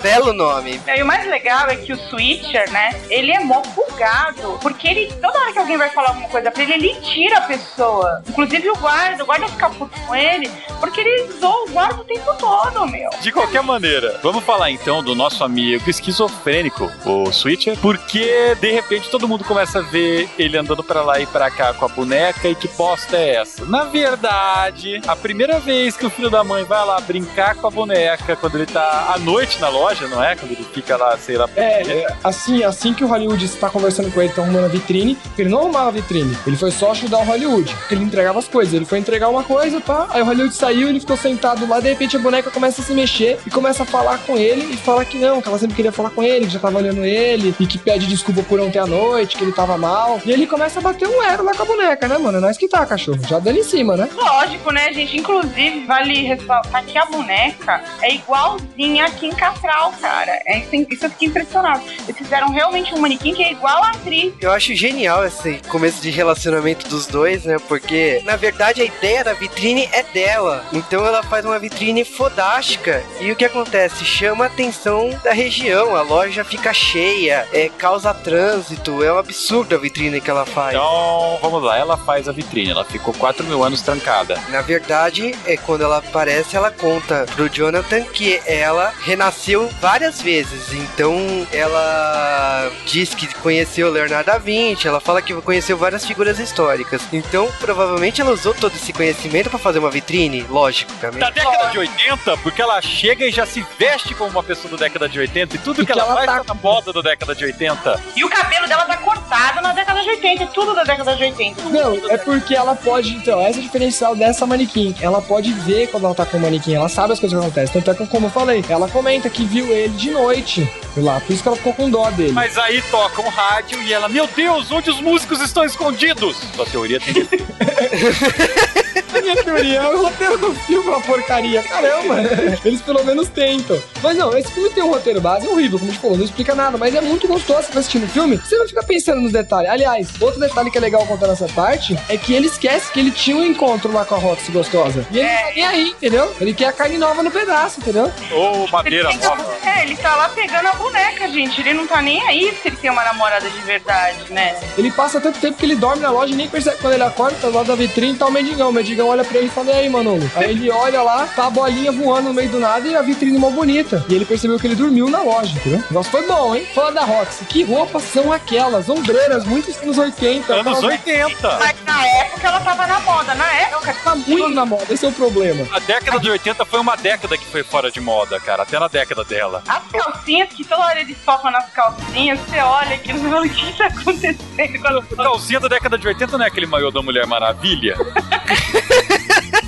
Belo nome. E o mais legal é que o Switcher, né, ele é mó bugado. Porque ele, toda hora que alguém vai falar alguma coisa pra ele, ele tira a pessoa. Inclusive o guarda, o guarda fica puto com ele, porque ele zoa o guarda o tempo todo, meu. De qualquer maneira, vamos falar então do nosso amigo esquizofrênico, o Switcher, porque de repente todo mundo começa a ver ele andando pra lá e pra cá com a boneca e que bosta é essa? Na verdade, a primeira vez que o filho da mãe vai lá brincar com a boneca, quando ele tá à noite na loja, não é? Quando ele fica lá, sei lá. É, é, assim, assim que o Hollywood está conversando com ele, tá arrumando a vitrine, ele não arrumava a vitrine, ele foi só ajudar o Hollywood. Ele entregava as coisas, ele foi entregar uma coisa, pá, aí o Hollywood saiu, ele ficou sentado lá, de repente a boneca começa a se mexer e começa a falar com ele e fala que não, que ela sempre queria falar com ele, que já tava olhando ele e que pede desculpa por ontem à noite, que ele tava mal. E ele começa a bater um ero lá com a boneca, né, mano? É nós que tá, cachorro. Já dando em cima, né? Lógico, né, gente? Inclusive, vale ressaltar que a boneca é igualzinha a Kim Catral, cara. É, isso, isso eu fiquei impressionado. Eles fizeram realmente um manequim que é igual a atriz. Eu acho genial esse começo de relacionamento dos dois, né? Porque, na verdade, a ideia da vitrine é dela. Então ela faz uma vitrine fodástica. E o que acontece? Chama a atenção da região. A loja fica cheia, é, causa trânsito. É um absurdo a vitrine que ela faz. Então, vamos lá, ela faz a vitrine, ela ficou 4 mil anos trancada. Na verdade, é quando ela aparece, ela conta pro Jonathan que ela renasceu várias vezes. Então, ela diz que conheceu Leonardo da Vinci, ela fala que conheceu várias figuras históricas. Então, provavelmente ela usou todo esse conhecimento pra fazer uma vitrine, lógico, também. Da década de 80, porque ela chega e já se veste como uma pessoa da década de 80 e tudo E que que ela, ela faz tá tá na moda da década de 80. E o cabelo dela tá cortado na década de 80, tudo da década de 80. Não, é porque ela pode, então, essa é a diferencial dessa manequim. Ela pode ver quando ela tá com o manequim, ela sabe as coisas que acontecem. Tanto é que, como eu falei, ela comenta que viu ele de noite lá, por isso que ela ficou com dó dele. Mas aí toca um rádio e ela, meu Deus, onde os músicos estão escondidos? Sua teoria tem A minha teoria é o roteiro do filme é uma porcaria. Caramba, eles pelo menos tentam. Mas não, esse filme tem um roteiro base, é horrível, como a gente falou, não explica nada, mas é muito gostoso você assistindo o filme. Você não fica pensando nos detalhes. Aliás, outro detalhe que é legal contar nessa parte é que ele esquece que ele tinha um encontro lá com a Roxy gostosa. E ele não tá nem aí, entendeu? Ele quer a carne nova no pedaço, entendeu? Ou madeira Ele tá- nova. é, ele tá lá pegando a boneca, gente. Ele não tá nem aí se ele tem uma namorada de verdade, né? Ele passa tanto tempo que ele dorme na loja e nem percebe quando ele acorda, tá lado da vitrine, tá o mendigão. O mendigão Olha pra ele e fala, e aí, Manolo? Aí ele olha lá, tá a bolinha voando no meio do nada e a vitrine mó bonita. E ele percebeu que ele dormiu na loja, entendeu? O negócio foi bom, hein? Fala da Roxy, que roupas são aquelas? Ombreiras, muito anos 80. Anos aquelas- 80. Mas na época ela tava na moda. Na época, Tá muito na moda, esse é o problema. A década de 80 foi uma década que foi fora de moda, cara. Até na década dela. as calcinhas, que toda hora eles tocam nas calcinhas, você olha aqui e fala, o que tá acontecendo calcinha da década de 80 não é aquele maiô da Mulher Maravilha?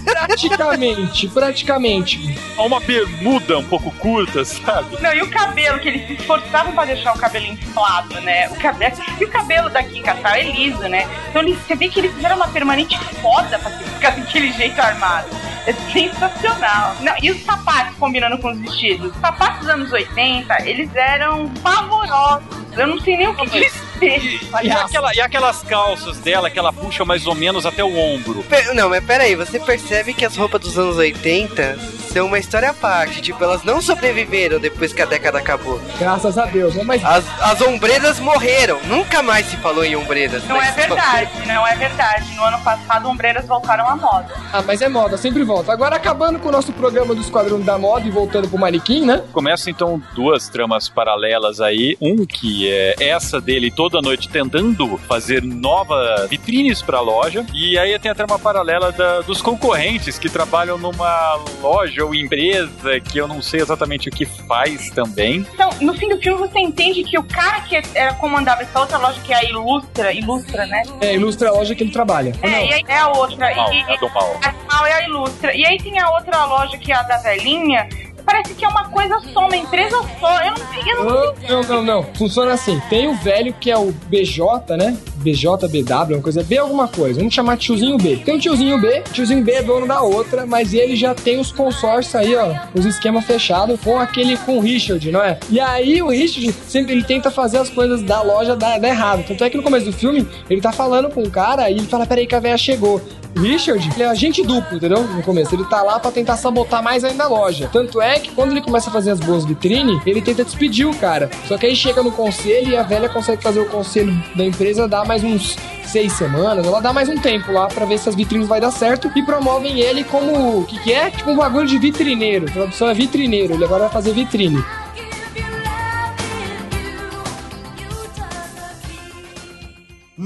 Praticamente, praticamente. Uma bermuda um pouco curta, sabe? Não, e o cabelo, que eles se esforçavam pra deixar o cabelo inflado, né? O cabelo, e o cabelo da Kim Cattrall é liso, né? Então eles, você vê que eles fizeram uma permanente foda pra ficar daquele jeito armado. É sensacional. Não, e os sapatos combinando com os vestidos? Os sapatos dos anos 80, eles eram pavorosos. Eu não sei nem o que dizer. E, aquela- e aquelas calças dela que ela puxa mais ou menos até o ombro? Pe- Não, mas peraí, você percebe que as roupas dos anos 80 são uma história à parte. Tipo, elas não sobreviveram depois que a década acabou. Graças a Deus, né? Mas As, as ombreiras morreram. Nunca mais se falou em ombreiras. Não é verdade, não é verdade. No ano passado, ombreiras voltaram à moda. Ah, mas é moda, sempre volta. Agora, acabando com o nosso programa do Esquadrão da Moda e voltando pro manequim, né? Começa então duas tramas paralelas aí. Um que é essa dele toda noite tentando fazer novas vitrines pra loja. E aí tem a trama paralela da- dos concorrentes que trabalham numa loja ou empresa que eu não sei exatamente o que faz também. Então, no fim do filme, você entende que o cara que era, comandava essa outra loja, que é a Ilustra, Ilustra, né? É, ilustra a loja que ele trabalha. É, e aí é a outra. Mal, e, a do mal. a mal é a Ilustra. E aí tem a outra loja que é a da velhinha. Parece que é uma coisa só, uma empresa só. Eu não sei, eu não Não, não, não, não. Funciona assim. Tem o velho que é o BJ, né? BJBW, uma coisa B alguma coisa. Vamos chamar de tiozinho B. Tem o tiozinho B, tiozinho B é dono da outra, mas ele já tem os consórcios aí, ó, os esquemas fechados com aquele com o Richard, não é? E aí o Richard sempre ele tenta fazer as coisas da loja dar, dar errado. Tanto é que no começo do filme ele tá falando com o cara e ele fala: peraí que a velha chegou. Richard, ele é agente duplo, entendeu? No começo. Ele tá lá pra tentar sabotar mais ainda a loja. Tanto é que quando ele começa a fazer as boas vitrines, ele tenta despedir o cara. Só que aí chega no conselho e a velha consegue fazer o conselho da empresa dar mais uns seis semanas. Ela dá mais um tempo lá pra ver se as vitrines vai dar certo e promovem ele como. O que, que é? Tipo um bagulho de vitrineiro. A tradução é vitrineiro. Ele agora vai fazer vitrine.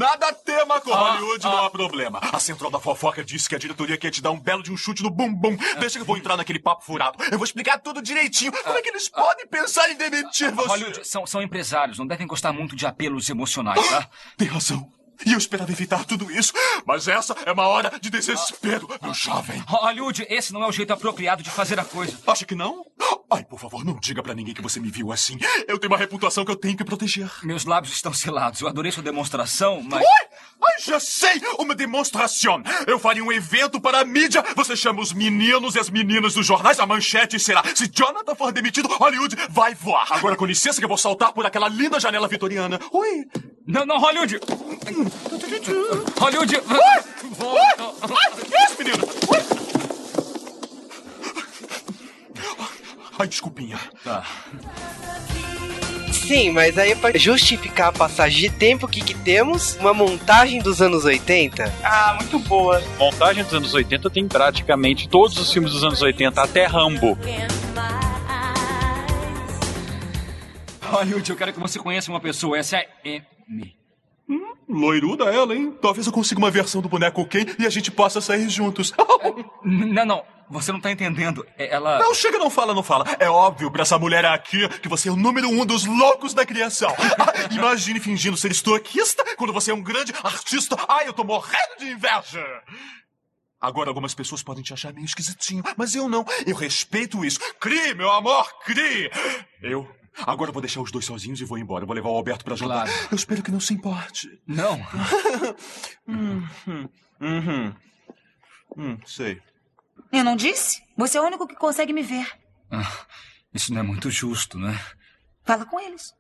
Nada tema com Hollywood, não há problema. A central da fofoca disse que a diretoria quer te dar um belo de um chute no bumbum. Deixa que eu vou entrar naquele papo furado. Eu vou explicar tudo direitinho. Como é que eles podem pensar em demitir você? Hollywood são, são empresários, não devem gostar muito de apelos emocionais, tá? Tem razão. E eu esperava evitar tudo isso. Mas essa é uma hora de desespero, meu jovem. Hollywood, esse não é o jeito apropriado de fazer a coisa. Acha que não? Ai, por favor, não diga pra ninguém que você me viu assim. Eu tenho uma reputação que eu tenho que proteger. Meus lábios estão selados. Eu adorei sua demonstração, mas. Oi! Ai, já sei! Uma demonstração! Eu faria um evento para a mídia. Você chama os meninos e as meninas dos jornais. A manchete será: se Jonathan for demitido, Hollywood vai voar. Agora, com licença, que eu vou saltar por aquela linda janela vitoriana. Oi! Não, não, Hollywood! Hollywood! Oi! Ai, que é isso, menino? Ai, desculpinha. Tá. Sim, mas aí pra justificar a passagem de tempo, o que, que temos? Uma montagem dos anos 80? Ah, muito boa. Montagem dos anos 80 tem praticamente todos os filmes dos anos 80, até Rambo. Hollywood, eu quero que você conheça uma pessoa. Essa é M. Loiruda ela, hein? Talvez eu consiga uma versão do boneco Ken e a gente possa sair juntos. Não, não. Você não tá entendendo. É- Ela. Não, chega, não fala, não fala. É óbvio pra essa mulher aqui que você é o número um dos loucos da criação. Ah, imagine fingindo ser estoquista quando você é um grande artista. Ai, eu tô morrendo de inveja. Agora, algumas pessoas podem te achar meio esquisitinho, mas eu não. Eu respeito isso. Crie, meu amor, crie. Eu. Agora eu vou deixar os dois sozinhos e vou embora. Eu vou levar o Alberto pra jantar. Claro. Eu espero que não se importe. Não. Hum, hum, uhum. Hum, sei. Eu não disse? Você é o único que consegue me ver. Ah, isso não é muito justo, né? Fala com eles.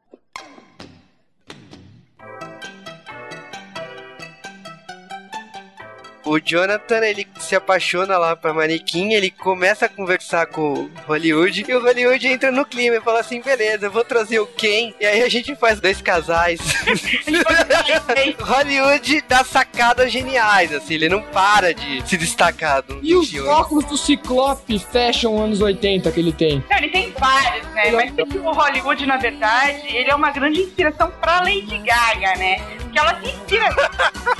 O Jonathan, ele se apaixona lá pra manequim, ele começa a conversar com o Hollywood e o Hollywood entra no clima e fala assim: beleza, eu vou trazer o Ken e aí a gente faz dois casais. Hollywood dá sacadas geniais, assim, ele não para de se destacar. do E os filme. óculos do Ciclope Fashion anos 80 que ele tem? Não, ele tem vários, né? Mas o Hollywood, na verdade, ele é uma grande inspiração pra Lady Gaga, né? Porque ela se inspira.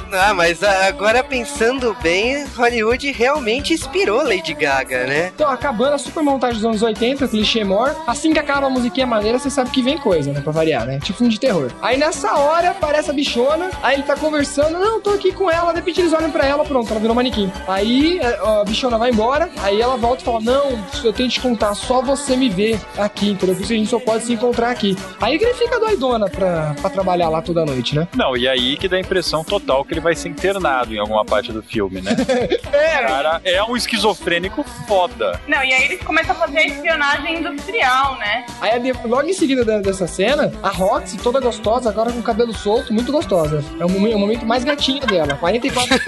Não, mas ah, agora pensando bem, Hollywood realmente inspirou Lady Gaga, né? Então, acabando a super montagem dos anos 80, clichê mor, assim que acaba a musiquinha maneira, você sabe que vem coisa, né? Pra variar, né? Tipo filme de terror. Aí nessa hora aparece a bichona, aí ele tá conversando, não, tô aqui com ela, de repente eles olham pra ela, pronto, ela virou manequim. Aí eh, a bichona vai embora, aí ela volta e fala, não, eu tenho que te contar, só você me vê aqui, entendeu? Por isso a gente só pode se encontrar aqui. Aí que ele fica doidona pra, pra trabalhar lá toda noite, né? Não, e aí que dá a impressão total que ele vai ser internado em alguma parte do filme, né? é, cara é um esquizofrênico foda. Não, e aí eles começam a fazer a espionagem industrial, né? Aí logo em seguida da- dessa cena, a Roxy, toda gostosa, agora com o cabelo solto, muito gostosa. É o momento, é o momento mais gatinho dela. 44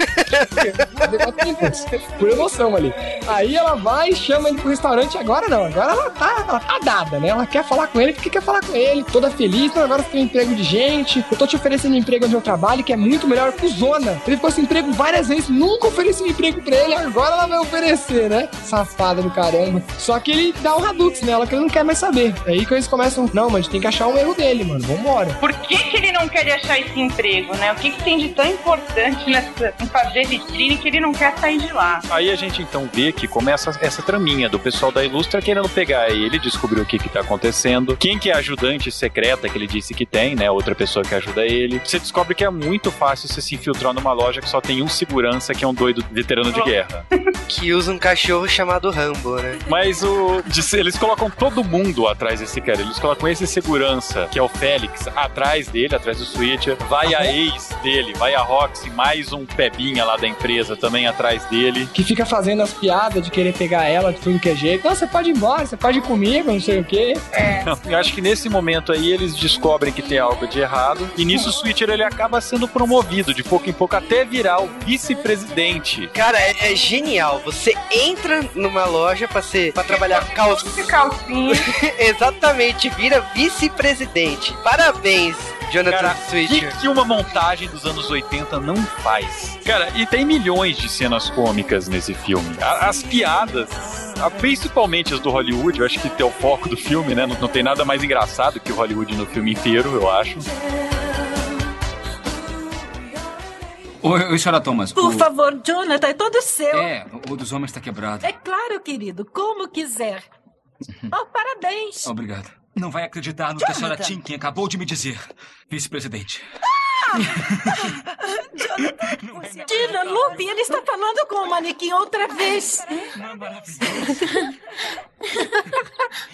44 minutos. Por emoção ali. Aí ela vai e chama ele pro restaurante. Agora não, agora ela tá, ela tá dada, né? Ela quer falar com ele porque quer falar com ele. Toda feliz, agora você tem um emprego de gente. Eu tô te oferecendo um emprego onde eu trabalho, que é muito melhor que o Zona. Ele ficou sem emprego várias vezes, nunca ofereci um emprego pra ele, agora ela vai oferecer, né? Safada do caramba. Só que ele dá um Hadux nela, que ele não quer mais saber. É aí que eles começam, não, mas a gente tem que achar um erro dele, mano. Vambora. Por que, que ele não quer achar esse emprego, né? O que, que tem de tão importante nessa, em fazer vitrine que ele não quer sair de lá? Aí a gente então vê que começa essa traminha do pessoal da Ilustra querendo pegar ele, descobrir o que que tá acontecendo, quem que é a ajudante secreta que ele disse que tem, né, outra pessoa que ajuda ele. Você descobre que é muito fácil você se infiltrar numa loja que só tem um segurança que é um doido veterano de guerra. Que usa um cachorro chamado Rambo, né? Mas o eles colocam todo mundo atrás desse cara. Eles colocam esse segurança, que é o Félix, atrás dele, atrás do Switcher. Vai a ex dele, vai a Roxy, mais um pebinha lá da empresa também atrás dele. Que fica fazendo as piadas de querer pegar ela de tudo que é jeito. Não, você pode ir embora, você pode ir comigo, não sei o quê. Não, eu acho que nesse momento aí eles descobrem que tem algo de errado. E nisso o Switcher ele acaba sendo promovido de pouco em pouco até virar o vice-presidente. Cara, é, é genial. Você entra numa loja pra, ser, pra trabalhar calcinha. calcinha. Exatamente, vira vice-presidente. Parabéns, Jonathan Cara, Switcher. que, que uma montagem dos anos 80 não faz? Cara, e tem milhões de cenas cômicas nesse filme. A- As piadas, a- principalmente as do Hollywood, eu acho que é o foco do filme, né? Não, não tem nada mais engraçado que o Hollywood no filme inteiro, eu acho. Oi, senhora Thomas. Por o... favor, Jonathan, é todo seu. É, o dos homens tá quebrado. É claro, querido, como quiser. Oh, parabéns. Obrigado. Não vai acreditar no que a senhora Jonathan. Tinkin acabou de me dizer, vice-presidente. Tira, Lupe, ele está falando com o manequim outra vez.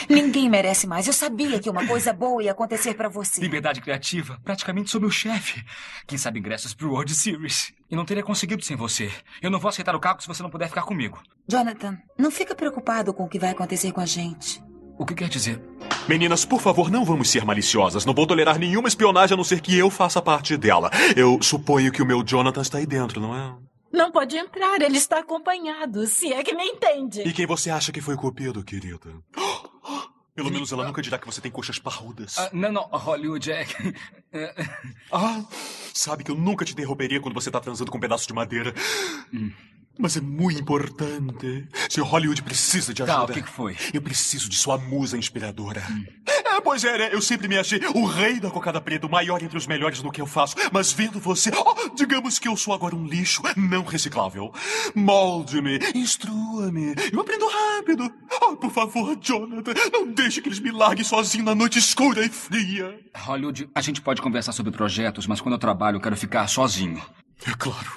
Ninguém merece mais. Eu sabia que uma coisa boa ia acontecer pra você. Liberdade criativa, praticamente sou meu chefe. Quem sabe ingressos pro World Series. E não teria conseguido sem você. Eu não vou aceitar o cargo se você não puder ficar comigo. Jonathan, não fica preocupado com o que vai acontecer com a gente. O que quer dizer? Meninas, por favor, não vamos ser maliciosas. Não vou tolerar nenhuma espionagem a não ser que eu faça parte dela. Eu suponho que o meu Jonathan está aí dentro, não é? Não pode entrar, ele está acompanhado, se é que me entende. E quem você acha que foi o cupido, querida? Pelo menos ela nunca dirá que você tem coxas parrudas. Ah, não, não, Hollywood é. Ah, sabe que eu nunca te interromperia quando você tá transando com um pedaço de madeira. Mas é muito importante. Se Hollywood precisa de Tá, ajuda. o que que foi? Eu preciso de sua musa inspiradora. É, pois é, né? Eu sempre me achei o rei da cocada preta, o maior entre os melhores no que eu faço. Mas vendo você, oh, digamos que eu sou agora um lixo não reciclável. Molde-me, instrua-me. Eu aprendo rápido. Oh, por favor, Jonathan, não deixe que eles me larguem sozinho na noite escura e fria. Hollywood, a gente pode conversar sobre projetos, mas quando eu trabalho eu quero ficar sozinho. É claro.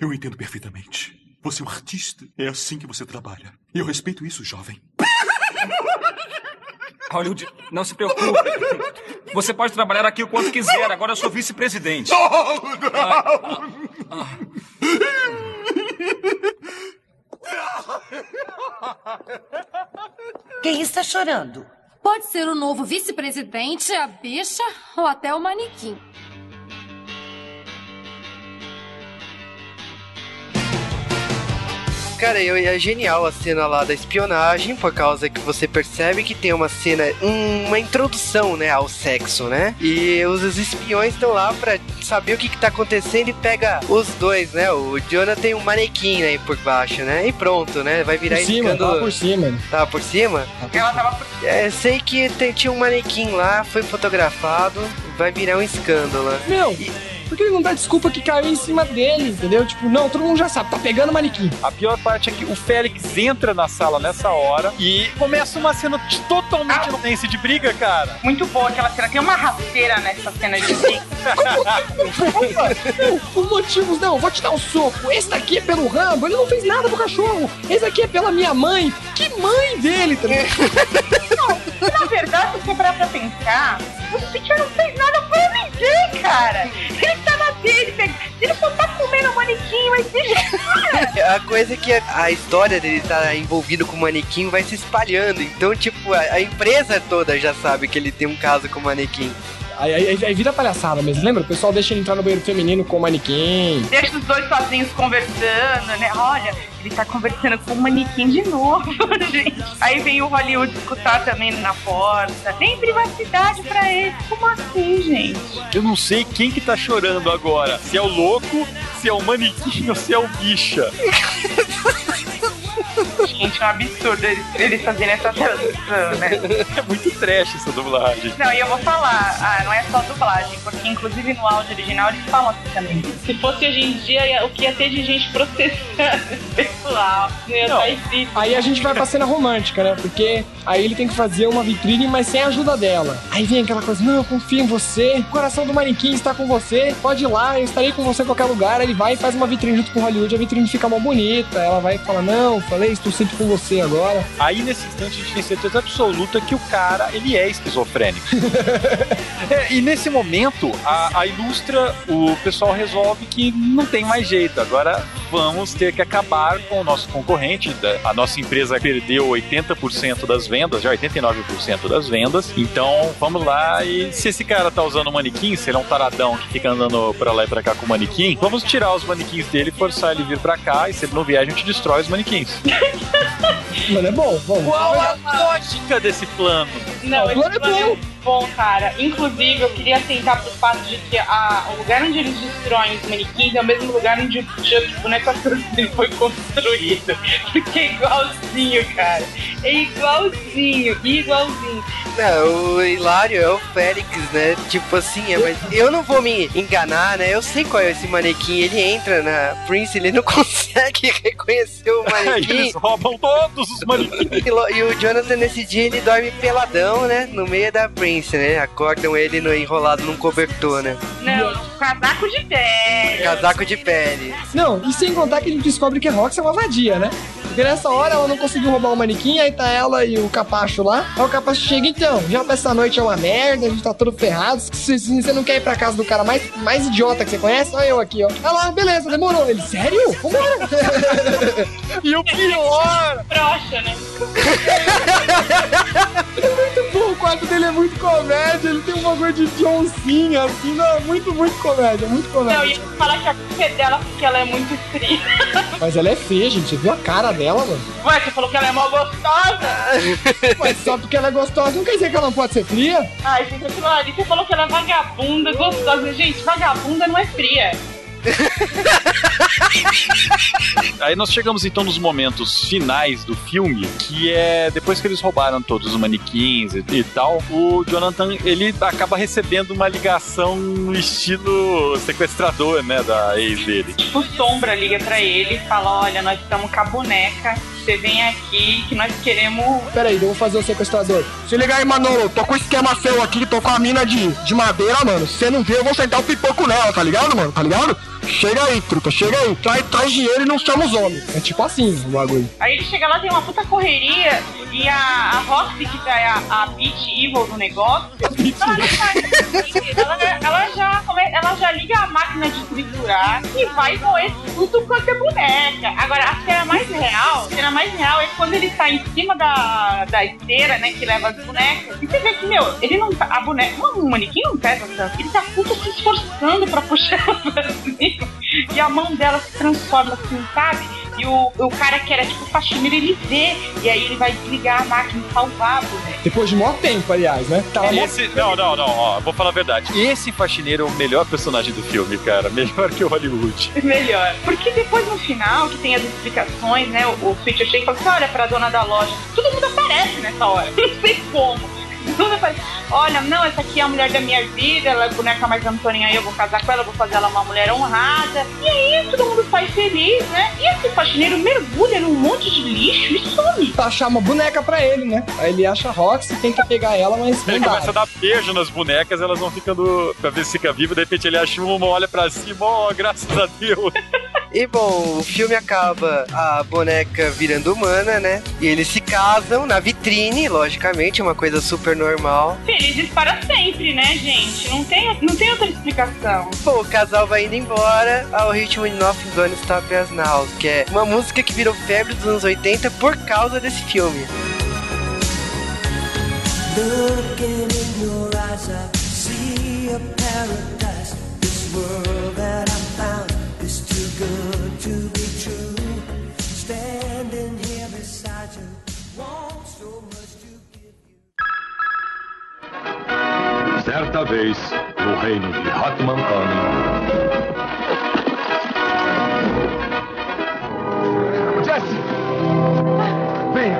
Eu entendo perfeitamente. Você é um artista. É assim que você trabalha. E eu respeito isso, jovem. Hollywood, não se preocupe. Você pode trabalhar aqui o quanto quiser. Agora eu sou vice-presidente. Quem está chorando? Pode ser o novo vice-presidente, a bicha ou até o manequim. Cara, eu, é genial a cena lá da espionagem, por causa que você percebe que tem uma cena, um- uma introdução, né, ao sexo, né? E os, os espiões estão lá pra saber o que, que tá acontecendo e pega os dois, né? O Jonah tem um manequim aí por baixo, né? E pronto, né? Vai virar Por cima, escândalo. tava por cima. Tava por cima? Ela tava por É, sei que tem- tinha um manequim lá, foi fotografado, vai virar um escândalo. Meu, por que ele não dá desculpa que caiu em cima dele, entendeu? Tipo, não, todo mundo já sabe, tá pegando manequim. A pior parte é que o Félix entra na sala nessa hora e começa uma cena de totalmente inocência de briga, cara. muito boa aquela cena. Tem uma rasteira nessa cena de briga. Não, os motivos, não, vou te dar um soco. Esse daqui é pelo Rambo, ele não fez nada pro cachorro. Esse aqui é pela minha mãe. Que mãe dele, tá ligado? Não, na verdade, se você parar pra pensar, o Peter não fez nada ninguém, cara. Ele tá na dele, ele só tá comendo o manequim, mas. A coisa é que a, a história dele estar envolvido com o manequim vai se espalhando. Então, tipo, a, a empresa toda já sabe que ele tem um caso com o manequim. Aí, aí, aí vira palhaçada mesmo, lembra? O pessoal deixa ele entrar no banheiro feminino com o manequim. Deixa os dois sozinhos conversando, né? Olha, ele tá conversando com o manequim de novo, gente. Aí vem o Hollywood escutar também na porta. Tem privacidade pra ele. Como assim, gente? Eu não sei quem que tá chorando agora. Se é o louco, se é o manequim ou se é o bicha. Gente, é um absurdo eles, eles fazerem essa tradução, né? É muito trash essa dublagem. Não, e eu vou falar, ah, não é só dublagem, porque inclusive no áudio original eles falam assim também. Se fosse hoje em dia, ia- o que ia ter de gente processando esse pessoal? Não. Aí a gente vai pra cena romântica, né? Porque aí ele tem que fazer uma vitrine, mas sem a ajuda dela. Aí vem aquela coisa, não, eu confio em você, o coração do manequim está com você, pode ir lá, eu estarei com você em qualquer lugar. Aí ele vai e faz uma vitrine junto com o Hollywood, a vitrine fica mó bonita. Ela vai e fala, não, falei, estou sempre com você agora. Aí nesse instante a gente tem certeza absoluta que o cara ele é esquizofrênico. É, e nesse momento a, a Ilustra, o pessoal resolve que não tem mais jeito. Agora vamos ter que acabar com o nosso concorrente. A nossa empresa perdeu 80% das vendas, já 89% das vendas. Então vamos lá e se esse cara tá usando manequim, se ele é um taradão que fica andando pra lá e pra cá com o manequim, vamos tirar os manequins dele, forçar ele vir pra cá e se ele não vier a gente destrói os manequins. Mano, é bom, bom. Qual a lógica desse plano? Não, o plano é bom. Bom, cara. Inclusive, eu queria atentar pro fato de que a, o lugar onde eles destroem os manequins é o mesmo lugar onde o Chuck, boneco assassino, foi construído. Porque é igualzinho, cara. É igualzinho, igualzinho. Não, o Hilário é o Félix, né? Tipo assim, é, mas eu não vou me enganar, né? Eu sei qual é esse manequim. Ele entra na Prince, ele não consegue reconhecer o manequim. Eles roubam todos os manequins. E, e o Jonathan, nesse dia, ele dorme peladão, né? No meio da Prince, né? Acordam ele no, enrolado num cobertor, né? Não, casaco de pele. Casaco de pele. Não, e sem contar que a gente descobre que Rox é uma vadia, né? Porque nessa hora ela não conseguiu roubar o manequim, aí tá ela e o Capacho lá. Aí o Capacho chega, então, já pra essa noite é uma merda, a gente tá todo ferrado. Se, se você não quer ir pra casa do cara mais, mais idiota que você conhece, olha eu aqui, ó. Ah lá, beleza, demorou. Ele, sério? Vambora. e o pior! Brocha, né? muito bom, o quarto dele é muito comédia, ele tem um bagulho de John Cena, assim, não, é muito, muito comédia, muito comédia. Não, e eu ia falar que a culpa é dela porque ela é muito fria. Mas ela é feia, gente, você viu a cara dela, mano? Ué, você falou que ela é mó gostosa? Mas só porque ela é gostosa não quer dizer que ela não pode ser fria? Ai, gente, aquilo ali, você falou que ela é vagabunda, gostosa. Gente, vagabunda não é fria. Aí nós chegamos então nos momentos finais do filme, que é depois que eles roubaram todos os manequins e, e tal, o Jonathan ele acaba recebendo uma ligação no estilo sequestrador, né, da ex dele. Tipo, Sombra liga pra ele e fala: Olha, nós estamos com a boneca, você vem aqui que nós queremos. Peraí, eu vou fazer o sequestrador. Se liga aí, Manolo, tô com o esquema seu aqui, tô com a mina de, de madeira, mano. Se você não vê, eu vou sentar o pipoco nela, tá ligado, mano? Tá ligado? Chega aí, truta, chega aí. Traz, traz dinheiro e não chama os homens. É tipo assim o bagulho. Aí ele chega lá, tem uma puta correria e a, a Roxy, que é a, a Beat Evil do negócio, ela, já ela, ela já, ela já liga a máquina de triturar e vai moer tudo quanto é boneca. Agora, a cena mais real, a cena mais real é quando ele tá em cima da, da esteira, né, que leva as bonecas. E você vê que, meu, ele não tá, a boneca, um manequim não pesa tanto, ele tá puta se esforçando pra puxar ela pra cima. E a mão dela se transforma assim, sabe? E o, o cara que era tipo faxineiro, ele vê. E aí ele vai desligar a máquina e salvar a boneca. Depois de mó tempo, aliás, né? Tava mó- Esse, não, não, não, ó, vou falar a verdade. Esse faxineiro é o melhor personagem do filme, cara. Melhor que o Hollywood. Melhor. Porque depois no final, que tem as explicações, né? O, o Switcher chega e fala assim: olha, pra dona da loja. Todo mundo aparece nessa hora. Não sei como. Mundo aparece. Olha, não, essa aqui é a mulher da minha vida, ela é boneca mais Antoninha aí, eu vou casar com ela, vou fazer ela uma mulher honrada. E aí todo mundo sai feliz, né? E esse faxineiro mergulha num monte de lixo e some. Pra achar uma boneca pra ele, né? Aí ele acha a Roxy, tenta pegar ela, mas não Ele dá. começa a dar beijo nas bonecas, elas vão ficando. pra ver se fica viva, de repente ele acha uma, olha pra cima, ó, graças a Deus. E bom, o filme acaba a boneca virando humana, né? E eles se casam na vitrine, logicamente, uma coisa super normal. Felizes para sempre, né, gente? Não tem, não tem outra explicação. Pô, o casal vai indo embora ao ritmo de Nothing Gonna Stop Us Now, que é uma música que virou febre dos anos 80 por causa desse filme. Looking in your eyes, I see a paradise. This world that I Certa vez, no reino de Hatman Jesse! Venha!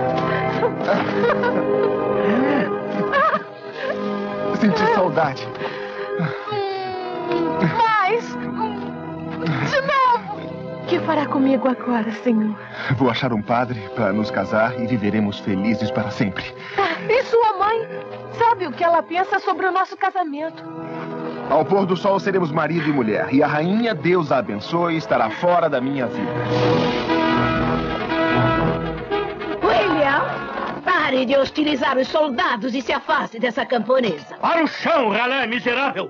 Senti saudade. Que fará comigo agora, senhor? Vou achar um padre para nos casar e viveremos felizes para sempre. E sua mãe? Sabe o que ela pensa sobre o nosso casamento? Ao pôr do sol seremos marido e mulher, e a rainha, Deus a abençoe, estará fora da minha vida. William, pare de hostilizar os soldados e se afaste dessa camponesa. Para o chão, ralé miserável!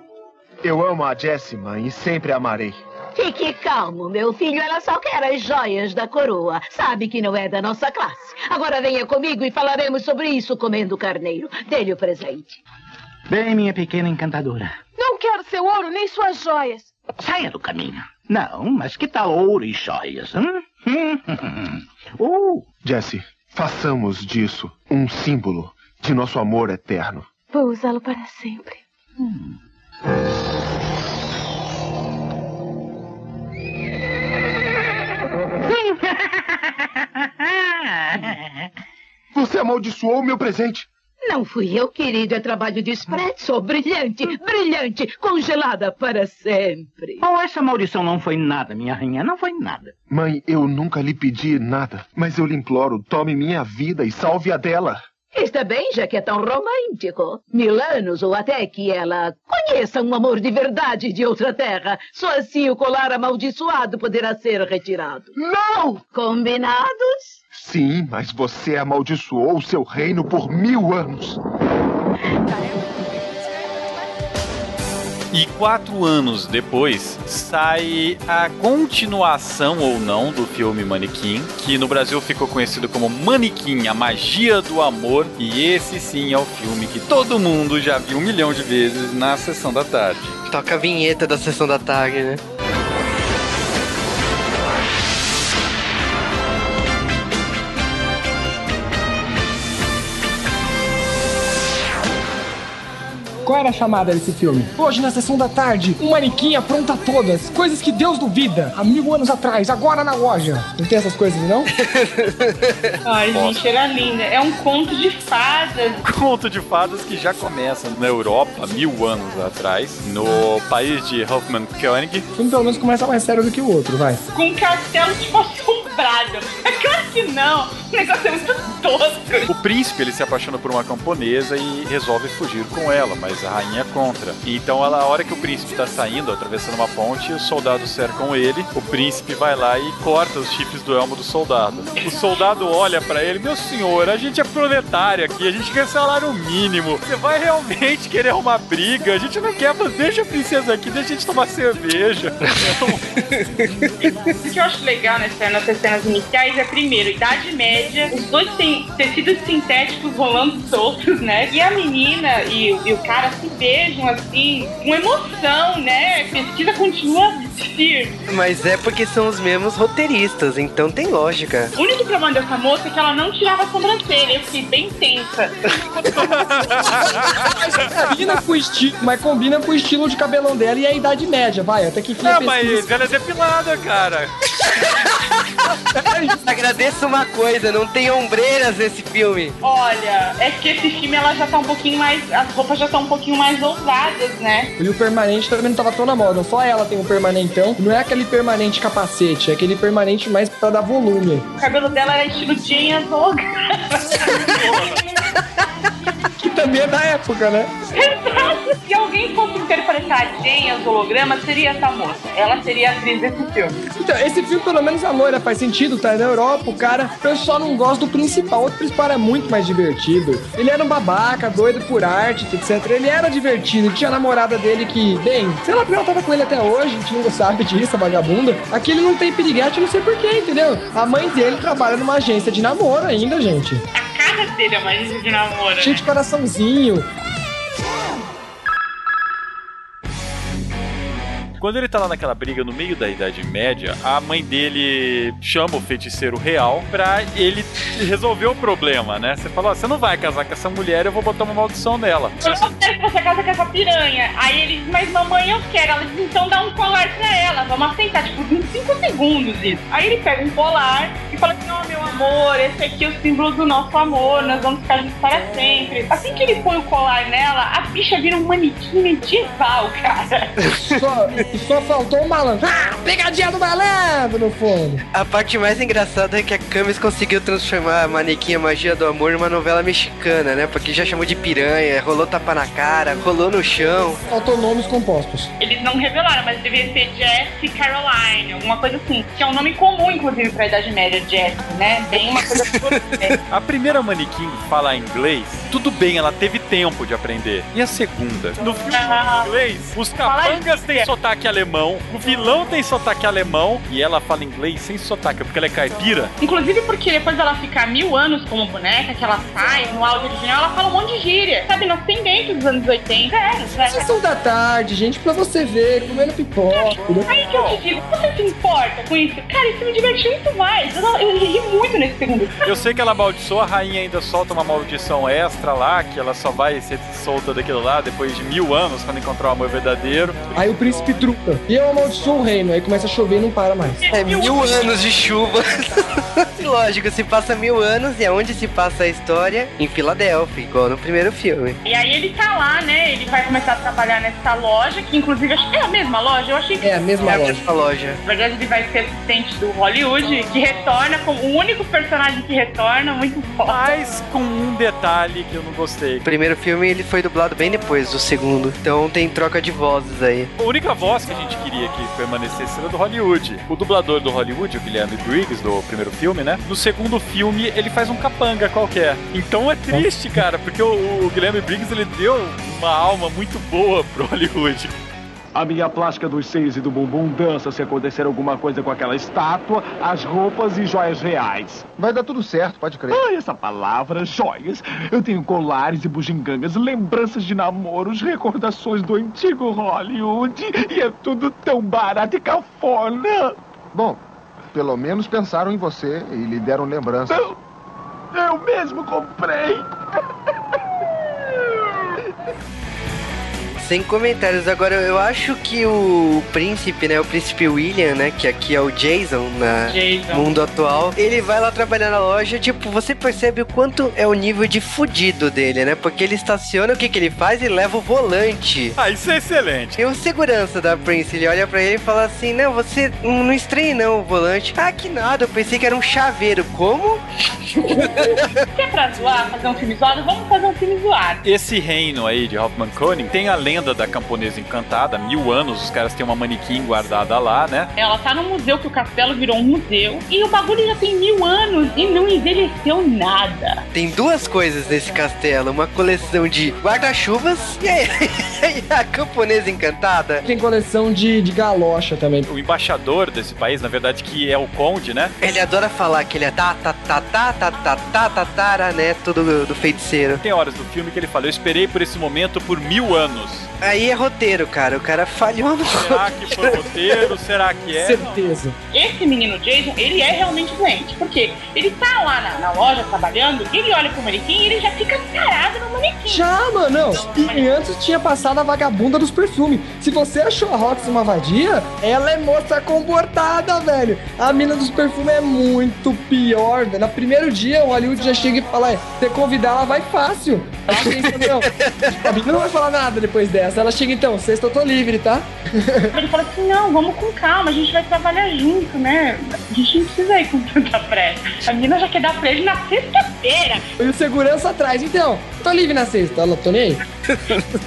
Eu amo a Jessie, mãe, e sempre a amarei. Fique calmo, meu filho. Ela só quer as joias da coroa. Sabe que não é da nossa classe. Agora venha comigo e falaremos sobre isso comendo carneiro. Dê-lhe o presente. Bem, minha pequena encantadora. Não quero seu ouro nem suas joias. Saia do caminho. Não, mas que tal ouro e joias? Hum? Hum, hum, hum. Uh, Jessie, façamos disso um símbolo de nosso amor eterno. Vou usá-lo para sempre. Você amaldiçoou o meu presente. Não fui eu, querido. É trabalho de espresso. Brilhante, brilhante, congelada para sempre. Oh, essa maldição não foi nada, minha rainha. Não foi nada. Mãe, eu nunca lhe pedi nada, mas eu lhe imploro, tome minha vida e salve a dela. Está bem, já que é tão romântico. Mil anos ou até que ela conheça um amor de verdade de outra terra. Só assim o colar amaldiçoado poderá ser retirado. Não! Combinados? Sim, mas você amaldiçoou o seu reino por mil anos. E quatro anos depois sai a continuação ou não do filme Manequim, que no Brasil ficou conhecido como Manequim, a magia do amor. E esse sim é o filme que todo mundo já viu um milhão de vezes na sessão da tarde. Toca a vinheta da sessão da tarde, né? Qual era a chamada desse filme? Hoje, na sessão da tarde, um manequim apronta todas. Coisas que Deus duvida. Há mil anos atrás, agora na loja. Não tem essas coisas, não? Ai, gente, era linda. É um conto de fadas. Conto de fadas que já começa na Europa, mil anos atrás, no país de Hoffman Koenig. O filme pelo menos começa mais sério do que o outro, vai. Com um castelo tipo assombrado. É claro que não. O negócio é muito tosco. O príncipe ele se apaixona por uma camponesa e resolve fugir com ela, mas a rainha é contra. Então, ela, a hora que o príncipe está saindo, atravessando uma ponte, os soldados cercam ele. O príncipe vai lá e corta os chifres do elmo do soldado. O soldado olha para ele: Meu senhor, a gente é proletário aqui, a gente quer salário mínimo. Você vai realmente querer uma briga? A gente não quer, mas deixa a princesa aqui, deixa a gente tomar cerveja. O que eu acho legal nessa, na sessão cenas iniciais é primeiro Idade Média, os dois têm tecidos sintéticos rolando soltos, né? E a menina e, e o cara se beijam assim, com emoção, né? A pesquisa continua firme. Mas é porque são os mesmos roteiristas, então tem lógica. O único problema dessa moça é que ela não tirava a sobrancelha. Eu fiquei bem tensa. Combina com o estilo, mas combina com o estilo de cabelão dela e a idade média, vai, até que enfim a Não, mas pesquisa. ela é depilada, cara. Agradeço uma coisa, não tem ombreiras nesse filme. Olha, é que esse filme ela já tá um pouquinho mais. As roupas já estão um pouquinho mais ousadas, né? E o permanente também não tava tão na moda, só ela tem um permanentão. Não é aquele permanente capacete, é aquele permanente mais pra dar volume. O cabelo dela era estilo Jane as Que também é da época, né? Exato. Se alguém fosse interpretar a Jane as hologramas, seria essa moça. Ela seria a atriz desse filme. Então, esse filme, pelo menos a loira faz sentido, tá na Europa, o cara, eu só não gosto do principal. O outro principal era muito mais divertido. Ele era um babaca, doido por arte, etc. Ele era divertido. Tinha a namorada dele que, bem, sei lá porque ela tava com ele até hoje, a gente não sabe disso, a vagabunda. Aqui ele não tem piriguete, não sei porquê, entendeu? A mãe dele trabalha numa agência de namoro ainda, gente. A cara dele é uma agência de namoro. Cheio de coraçãozinho. Quando ele tá lá naquela briga no meio da Idade Média, a mãe dele chama o feiticeiro real pra ele resolver o problema, né? Você fala, ó, você não vai casar com essa mulher, eu vou botar uma maldição nela. Eu não quero que você casa com essa piranha. Aí ele diz, mas mamãe, eu quero. Ela diz, então dá um colar pra ela. Vamos assentar, tipo, em 5 segundos isso. Aí ele pega um colar e fala assim, ó, meu amor, esse aqui é o símbolo do nosso amor, nós vamos ficar juntos para sempre. Assim que ele põe o colar nela, a bicha vira um manequim medieval, cara. Só, só faltou o malandro. Ah, pegadinha do malandro no fundo. A parte mais engraçada é que a Camis conseguiu transformar a Manequim a Magia do Amor numa novela mexicana, né? Porque já chamou de piranha, rolou tapa na cara, rolou no chão. Faltou nomes compostos. Eles não revelaram, mas devia ser Jess e Caroline, alguma coisa assim. Que é um nome comum, inclusive, pra Idade Média, Jess, né? Bem uma coisa A primeira manequim falar inglês, tudo bem, ela teve tempo de aprender. E a segunda? No filme em inglês, os capangas têm sotaque alemão, o vilão tem sotaque alemão, e ela fala inglês sem sotaque, porque ela é caipira. Inclusive porque depois dela ficar mil anos como boneca, que ela sai no áudio original, ela fala um monte de gíria. Sabe, nós tendentes dos anos 80. É, é. Sessão da tarde, gente, pra você ver, comendo pipoca. Aí que eu te digo, você se importa com isso? Cara, isso me divertiu muito mais. Eu, eu ri muito nesse segundo. Eu sei que ela amaldiçoou, a rainha ainda solta uma maldição extra lá, que ela só vai ser solta daquilo lá depois de mil anos, quando encontrar o amor verdadeiro. Aí o príncipe truca. E eu amaldiçoo o reino, aí começa a chover e não para mais. É mil anos de chuva. E Lógico, se passa mil anos e aonde se passa a história? Em Filadélfia, igual no primeiro filme. E aí ele tá lá, né? Ele vai começar a trabalhar nessa loja, que inclusive acho que é a mesma loja. Eu achei que. É a mesma É a loja. mesma loja. Na verdade, ele vai ser assistente do Hollywood, que retorna como o único personagem que retorna, muito foda. Mas com um detalhe que eu não gostei. O primeiro filme ele foi dublado bem depois do segundo. Então tem troca de vozes aí. A única voz que a gente queria que permanecesse era do Hollywood. O dublador do Hollywood, o Guilherme Briggs, do primeiro filme, né? No segundo filme, ele faz um capanga qualquer. Então é triste, cara, porque o, o Guilherme Briggs, ele deu uma alma muito boa pro Hollywood. A minha plástica dos seios e do bumbum dança se acontecer alguma coisa com aquela estátua, as roupas e joias reais. Vai dar tudo certo, pode crer. Ah, essa palavra, joias. Eu tenho colares e bugigangas, lembranças de namoros, recordações do antigo Hollywood. E é tudo tão barato e cafona. Bom, pelo menos pensaram em você e lhe deram lembranças. Eu, eu mesmo comprei. Sem comentários. Agora, eu acho que o príncipe, né? O príncipe William, né? Que aqui é o Jason na Jason. mundo atual. Ele vai lá trabalhar na loja. Tipo, você percebe o quanto é o nível de fudido dele, né? Porque ele estaciona, o que que ele faz? Ele leva o volante. Ah, isso é excelente. E o segurança da Prince, ele olha pra ele e fala assim: Não, você não estranha não o volante. Ah, que nada, eu pensei que era um chaveiro. Como? É pra zoar, fazer um filme zoado, vamos fazer um filme zoado. Esse reino aí de Hoffman Koenig tem a lenda da camponesa encantada, mil anos, os caras têm uma manequim guardada lá, né? Ela tá no museu que o castelo virou um museu e o bagulho já tem mil anos e não envelheceu nada. Tem duas coisas nesse castelo, uma coleção de guarda-chuvas e a camponesa encantada. Tem coleção de, de galocha também. O embaixador desse país, na verdade, que é o conde, né? Ele adora falar que ele é tá, tá, tá, tá, tá, tá, né? Tudo do feiticeiro. Tem horas do filme que ele fala, eu esperei por esse momento por mil anos. Aí é roteiro, cara. O cara falhou no Será que foi roteiro? Será que é? Certeza. Esse menino Jason, ele é realmente doente. Porque ele tá lá na, na loja trabalhando, ele olha pro manequim e ele já fica parado no manequim. Já, mano, não. E antes tinha passado a vagabunda dos perfumes. Se você achou a Rox uma vadia, ela é moça comportada, velho. A mina dos perfumes é muito pior. velho. No primeiro dia, o Hollywood já chega e fala: "É, você convidar, ela vai fácil. Ela pensa, não, a mina não vai falar nada depois dessa. Ela chega então, sexta eu tô livre, tá? Ele fala assim: não, vamos com calma, a gente vai trabalhar junto, né? A gente não precisa ir com tanta pressa. A menina já quer dar pra ele na sexta-feira. E o segurança atrás, então, tô livre na sexta. Ela, tô nem aí.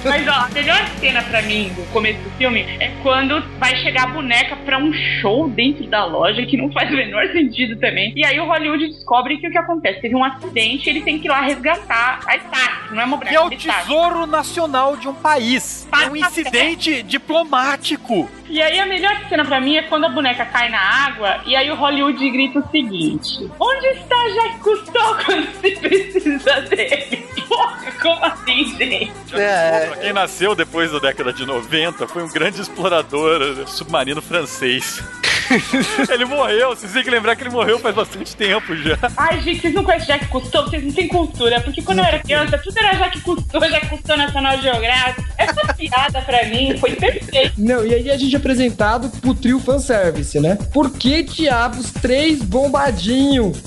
Mas ó, a melhor cena pra mim do começo do filme é quando vai chegar a boneca pra um show dentro da loja, que não faz o menor sentido também. E aí o Hollywood descobre que o que acontece? Teve um acidente ele tem que ir lá resgatar a Stark, não é uma boneca Que é o tesouro nacional de um país. É um incidente diplomático. E aí a melhor cena pra mim é quando a boneca cai na água e aí o Hollywood grita o seguinte: Onde está Jacques Cousteau quando se precisa dele? Porra, como assim, gente? Pra quem nasceu depois da década de 90, foi um grande explorador submarino francês. ele morreu, vocês têm que lembrar que ele morreu faz bastante tempo já. Ai, gente, vocês não conhecem Jacques Cousteau, vocês não têm cultura. Porque quando eu era criança, tudo era Jacques Cousteau, Jacques Cousteau National Geographic. Essa piada pra mim foi perfeita. Não, e aí a gente é apresentado pro trio fanservice, né? Por que diabos três bombadinhos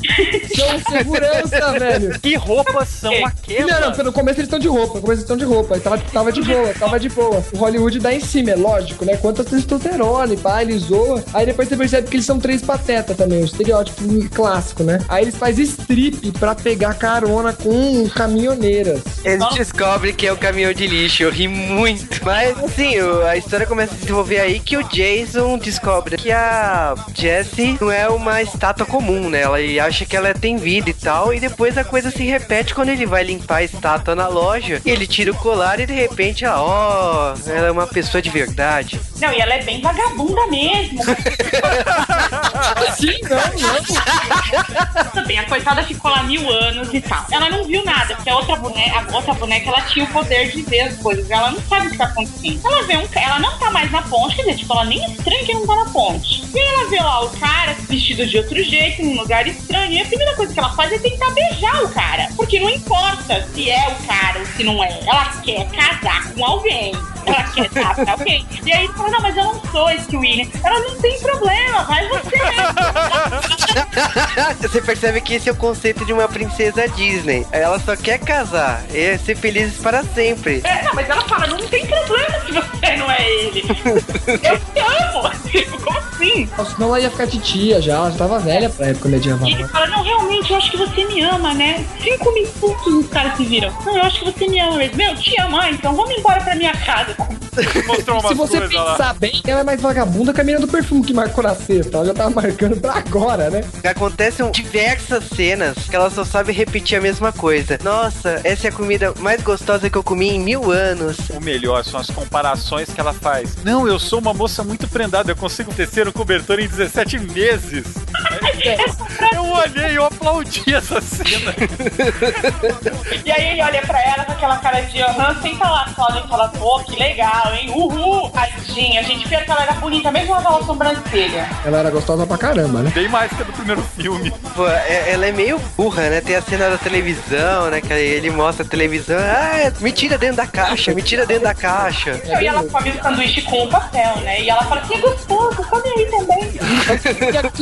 são segurança, velho? Que roupas são aquelas? Não, não, no começo eles estão de roupa, no começo eles estão de roupa. Tava, tava de boa, tava de boa. O Hollywood dá em cima, é lógico, né? Quantas testosterona e pá, ele zoa. Aí depois você percebe que eles são três patetas também, o estereótipo clássico, né? Aí eles fazem strip pra pegar carona com caminhoneiras. Eles descobrem que é o caminhão de lixo, eu ri muito. Mas assim, o- a história começa a se desenvolver aí que o Jason descobre que a Jessie não é uma estátua comum, né? Ela acha que ela tem vida e tal. E depois a coisa se repete quando ele vai limpar a estátua na loja. E ele tira o colar e de repente, ah, ó, ela é uma pessoa de verdade. Não, e ela é bem vagabunda mesmo. Sim, não, Tudo bem, a coitada ficou lá mil anos e tal. Ela não viu nada, porque a outra boneca, a outra boneca, ela tinha o poder de ver as coisas. Ela não sabe o que tá acontecendo. Ela vê um ela não tá mais na ponte, quer dizer, tipo, ela nem estranha que não tá na ponte. E ela vê lá o cara vestido de outro jeito, num lugar estranho. E a primeira coisa que ela faz é tentar beijar o cara. Porque não importa se é o cara ou se não é. Ela quer casar com alguém. Ela quer dar pra alguém. E aí ele fala, não, mas eu não sou esse William. Ela não tem problema, vai você Você percebe que esse é o conceito de uma princesa Disney. Ela só quer casar e ser felizes para sempre. É, não, mas ela fala, não tem problema se você não é ele. Eu te amo. Tipo, Como assim? Senão ela ia ficar titia já, ela já tava velha pra época medieval. E ele fala, não, realmente, eu acho que você me ama, né? Cinco minutos os caras se viram. Não, eu acho que você me ama mesmo. Meu, te amo, ah, então vamos embora pra minha casa. Mostrou Se você pensar bem, ela é mais vagabunda que a menina do perfume que marcou na cesta. Ela já tava marcando pra agora, né? Acontecem diversas cenas que ela só sabe repetir a mesma coisa. Nossa, essa é a comida mais gostosa que eu comi em mil anos. O melhor são as comparações que ela faz. Não, eu sou uma moça muito prendada, eu consigo tecer um cobertor em 17 meses. Eu olhei, eu aplaudi essa cena. E aí ele olha pra ela com aquela cara de aham, senta lá, Cláudia, e fala, pô, que legal, hein? Uhul! Tadinha, a gente vê que ela era bonita, mesmo aquela sobrancelha. Ela era gostosa pra caramba, né? Bem mais que a do primeiro filme. Pô, é- ela é meio burra, né? Tem a cena da televisão, né? Que ele mostra a televisão. Ah, é- me tira dentro da caixa, me tira dentro da caixa. e ela come o sanduíche com o papel, né? E ela fala assim, é gostoso, come aí também.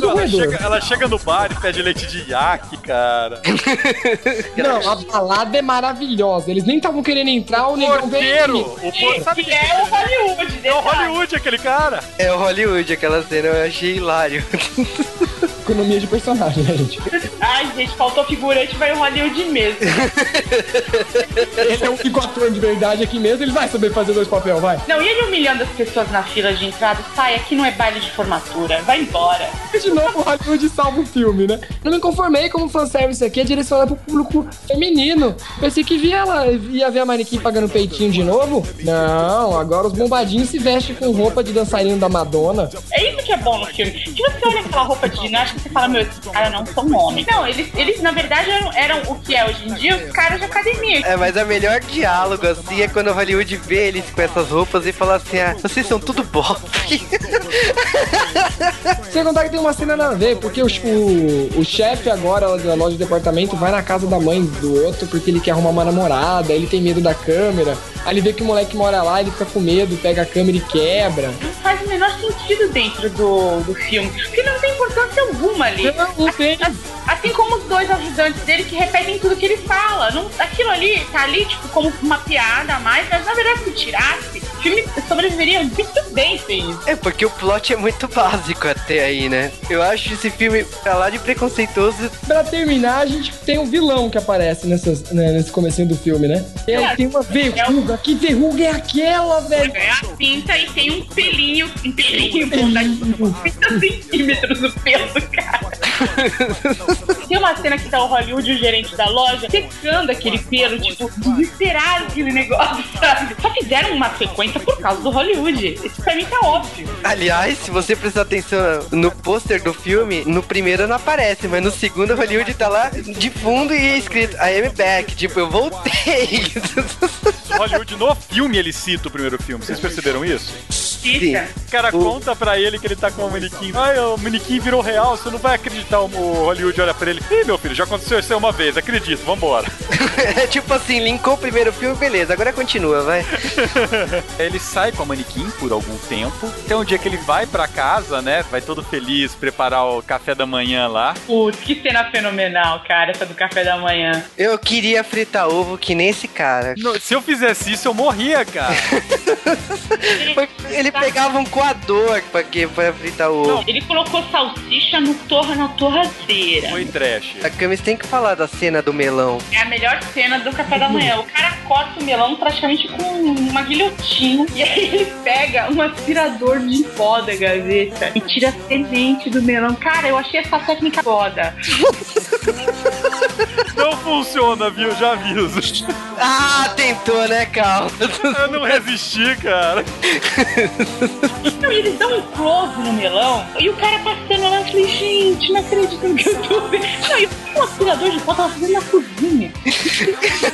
Ela chega, ela chega no bar e pede leite de iaque, cara. Não, a balada é maravilhosa. Eles nem estavam querendo entrar, o negão veio. Porteiro! O por... sabe Que é o Hollywood, É o Hollywood aquele cara. É o Hollywood, aquela cena eu achei hilário. economia de personagem, né, gente? Ai, gente, faltou figurante, vai o Hollywood mesmo. Ele é o único ator de verdade aqui mesmo, ele vai saber fazer dois papéis, vai. Não, e ele humilhando as pessoas na fila de entrada, sai, aqui não é baile de formatura, vai embora. De novo, o Hollywood salva o filme, né? Não me conformei como fanservice aqui é direcionado pro público feminino. Pensei que via ela, ia ver a manequim pagando peitinho de novo. Não, agora os bombadinhos se vestem com roupa de dançarino da Madonna. É isso que é bom no filme. Que você olha aquela roupa de ginástica e você fala, meu, esses caras não são homens. Não, eles, eles na verdade eram, eram o que é hoje em dia os caras de academia. É, mas a melhor diálogo, assim, é quando o Hollywood vê eles com essas roupas e fala assim, ah, vocês são tudo bosta. Sem contar que tem uma cena nada a ver, porque o, o, o chefe agora da loja de departamento vai na casa da mãe do outro porque ele quer arrumar uma namorada, ele tem medo da câmera. Aí ele vê que o moleque mora lá, ele fica com medo, pega a câmera e quebra. Não faz o menor sentido dentro do, do filme. Porque não importância alguma ali. Não, não tem. Assim como os dois ajudantes dele que repetem tudo que ele fala. Não, aquilo ali tá ali, tipo, como uma piada a mais, mas na verdade, se tirasse, o filme sobreviveria muito bem sem isso. É, porque o plot é muito básico até aí, né? Eu acho esse filme pra lá de preconceituoso. Pra terminar, a gente tem um vilão que aparece nessas, né, nesse comecinho do filme, né? Tem, É. tem uma verruga. Que verruga é aquela, velho? É a cinta e tem um pelinho, um pelinho tipo, 30 centímetros no pelo do cara. Tem uma cena que tá o Hollywood e o gerente da loja secando aquele pelo, tipo, desesperado aquele negócio, sabe? Só fizeram uma sequência por causa do Hollywood. Isso pra mim tá óbvio. Aliás, se você prestar atenção no pôster do filme, no primeiro não aparece, mas no segundo o Hollywood tá lá de fundo e é escrito I am back. Tipo, eu voltei. Hollywood no filme ele cita o primeiro filme. Vocês perceberam isso? Sim. O cara conta pra ele que ele tá com o manequim. Ai, o manequim virou real, você não vai acreditar. O Hollywood olha pra ele. Ih, meu filho, já aconteceu isso aí uma vez, acredito, vambora. é tipo assim, linkou o primeiro filme, beleza, agora continua, vai. ele sai com a manequim por algum tempo. Tem um dia que ele vai pra casa, né? Vai todo feliz preparar o café da manhã lá. Putz, que cena fenomenal, cara, essa do café da manhã. Eu queria fritar ovo que nem esse cara. No- se eu fizesse isso, eu morria, cara. Ele pegava um coador pra, quê? pra fritar o ovo. Ele colocou salsicha no torra na torradeira. Foi trash. A Camis tem que falar da cena do melão. É a melhor cena do café da manhã. O cara corta o melão praticamente com uma guilhotina. E aí ele pega um aspirador de pó da gaveta e tira a semente do melão. Cara, eu achei essa técnica foda. Não funciona, viu? Já aviso. Ah, tentou, né, Cal? Eu não resisti, cara. Então eles dão um close no melão e o cara passando lá. Eu falei, gente, não acredito no que eu tô vendo. Não, e o aspirador de pó tava fazendo na cozinha.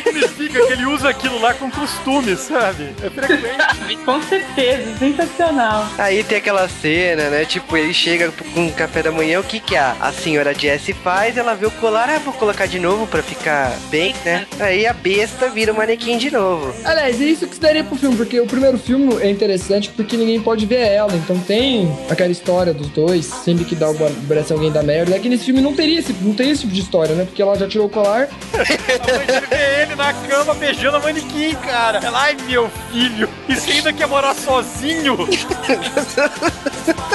Significa que ele usa aquilo lá com costume, sabe? É frequente. Com certeza, sensacional. Aí tem aquela cena, né? Tipo, ele chega com o café da manhã, o que que a, a senhora Jessie faz? Ela vê o colar, ah, vou colocar de novo pra ficar bem, né? Aí a besta vira o manequim de novo. Aliás, é isso que se daria pro filme, porque o primeiro filme é interessante porque ninguém pode ver ela. Então tem aquela história dos dois, sempre que dá o braço alguém da merda. É que nesse filme não teria, esse, não teria esse tipo de história, né? Porque ela já tirou o colar. Ele ele na cama beijando a manequim, cara. Ela, ai, meu filho. E você ainda quer morar sozinho?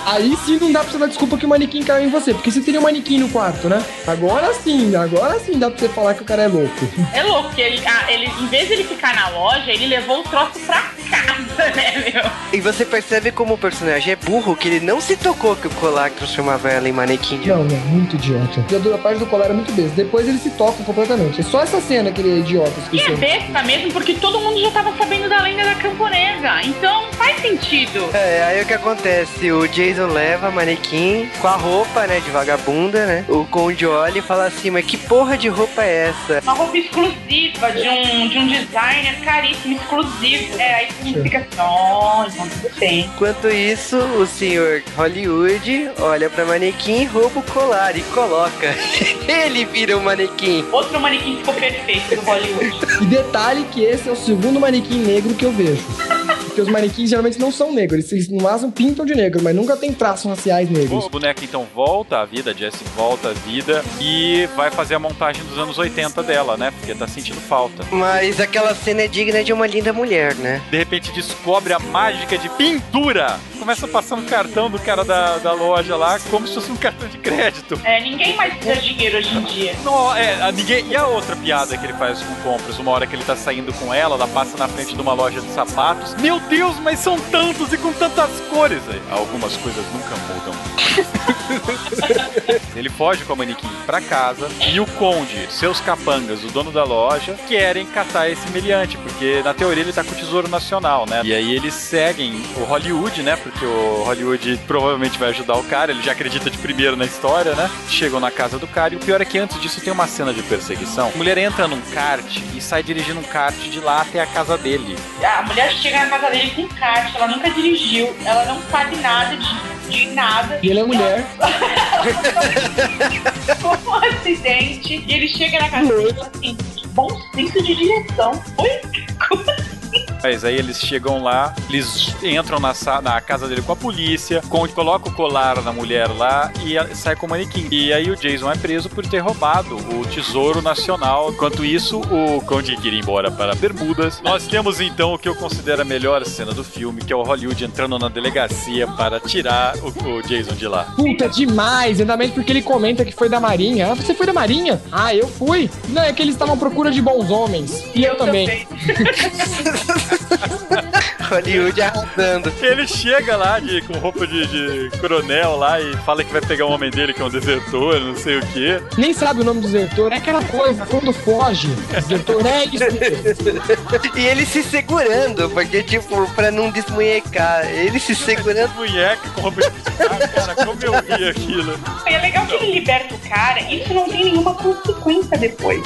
Aí sim não dá pra você dar desculpa que o manequim caiu em você, porque você teria um manequim no quarto, né? Agora sim, agora sim dá pra você falar que o cara é louco. É louco que ele, ah, ele, em vez de ele ficar na loja, ele levou o troço pra casa, né, meu? E você percebe como o personagem é burro, que ele não se tocou que o colar transformava ela em manequim de Não, não, muito idiota. E a parte do colar é muito besta. Depois eles se tocam completamente. É só essa cena que ele é idiota. E é besta mesmo, porque todo mundo já tava sabendo da lenda da camponesa. Então faz sentido. É, aí o que acontece? O Jason leva a manequim com a roupa, né, de vagabunda, né? O Conde olha e fala assim, mas que porra de roupa é essa? Uma roupa exclusiva de um, de um designer caríssimo, exclusivo. É, aí você fica assim, então tudo bem. Enquanto isso, o senhor Hollywood olha pra manequim, rouba o colar e coloca. Ele vira o manequim. Outro manequim ficou perfeito do Hollywood. E detalhe que esse é o segundo manequim negro que eu vejo. Porque os manequins geralmente não são negros. Eles no máximo pintam de negro, mas nunca tem traços raciais negros. O boneco então volta à vida, a Jessie volta à vida e vai fazer a montagem dos anos 80 dela, né? Porque tá sentindo falta. Mas aquela cena é digna de uma linda mulher, né? De repente descobre a mágica de pintura. Começa a passar um cartão do cara da, da loja lá, como se fosse um cartão de crédito. É, ninguém mais precisa de dinheiro hoje em dia. Não, é, a ninguém... E a outra piada que ele faz com compras? Uma hora que ele tá saindo com ela, ela passa na frente de uma loja de sapatos. Meu Deus, mas são tantos e com tantas cores. Aí, Algumas coisas nunca mudam. ele foge com a manequim pra casa e o conde, seus capangas, o dono da loja, querem catar esse meliante, porque na teoria ele tá com o Tesouro Nacional, né? E aí eles seguem o Hollywood, né? Porque o Hollywood provavelmente vai ajudar o cara, ele já acredita de primeiro na história, né? Chegam na casa do cara e o pior é que antes disso tem uma cena de perseguição. A mulher entra num kart e sai dirigindo um kart de lá até a casa dele. A mulher chega na casa dele com kart, ela nunca dirigiu, ela não sabe nada de, de nada. E ele é mulher. Com um acidente, e ele chega na casa e fala assim: bom senso de direção. Oi? Mas aí eles chegam lá, eles entram na, na casa dele com a polícia, com, coloca o colar na mulher lá e a- sai com o manequim. E aí o Jason é preso por ter roubado o tesouro nacional. Enquanto isso, o Conde queria ir embora para Bermudas. Nós temos então o que eu considero a melhor cena do filme, que é o Hollywood entrando na delegacia para tirar o, o Jason de lá. Puta, demais! Ainda mais porque ele comenta que foi da Marinha. Ah, você foi da Marinha? Ah, eu fui. Não, é que eles estavam à procura de bons homens. E eu, também. Hollywood arrasando. Ele chega lá de, com roupa de, de coronel lá e fala que vai pegar um homem dele que é um desertor, não sei o quê. Nem sabe o nome do desertor. É aquela coisa, quando foge. Desertor é isso. E ele se segurando, porque, tipo, pra não desmunhecar. Ele se segurando. Munheca com roupa de ah, cara, como eu vi aquilo. É legal que ele liberta o cara e isso não tem nenhuma consequência depois.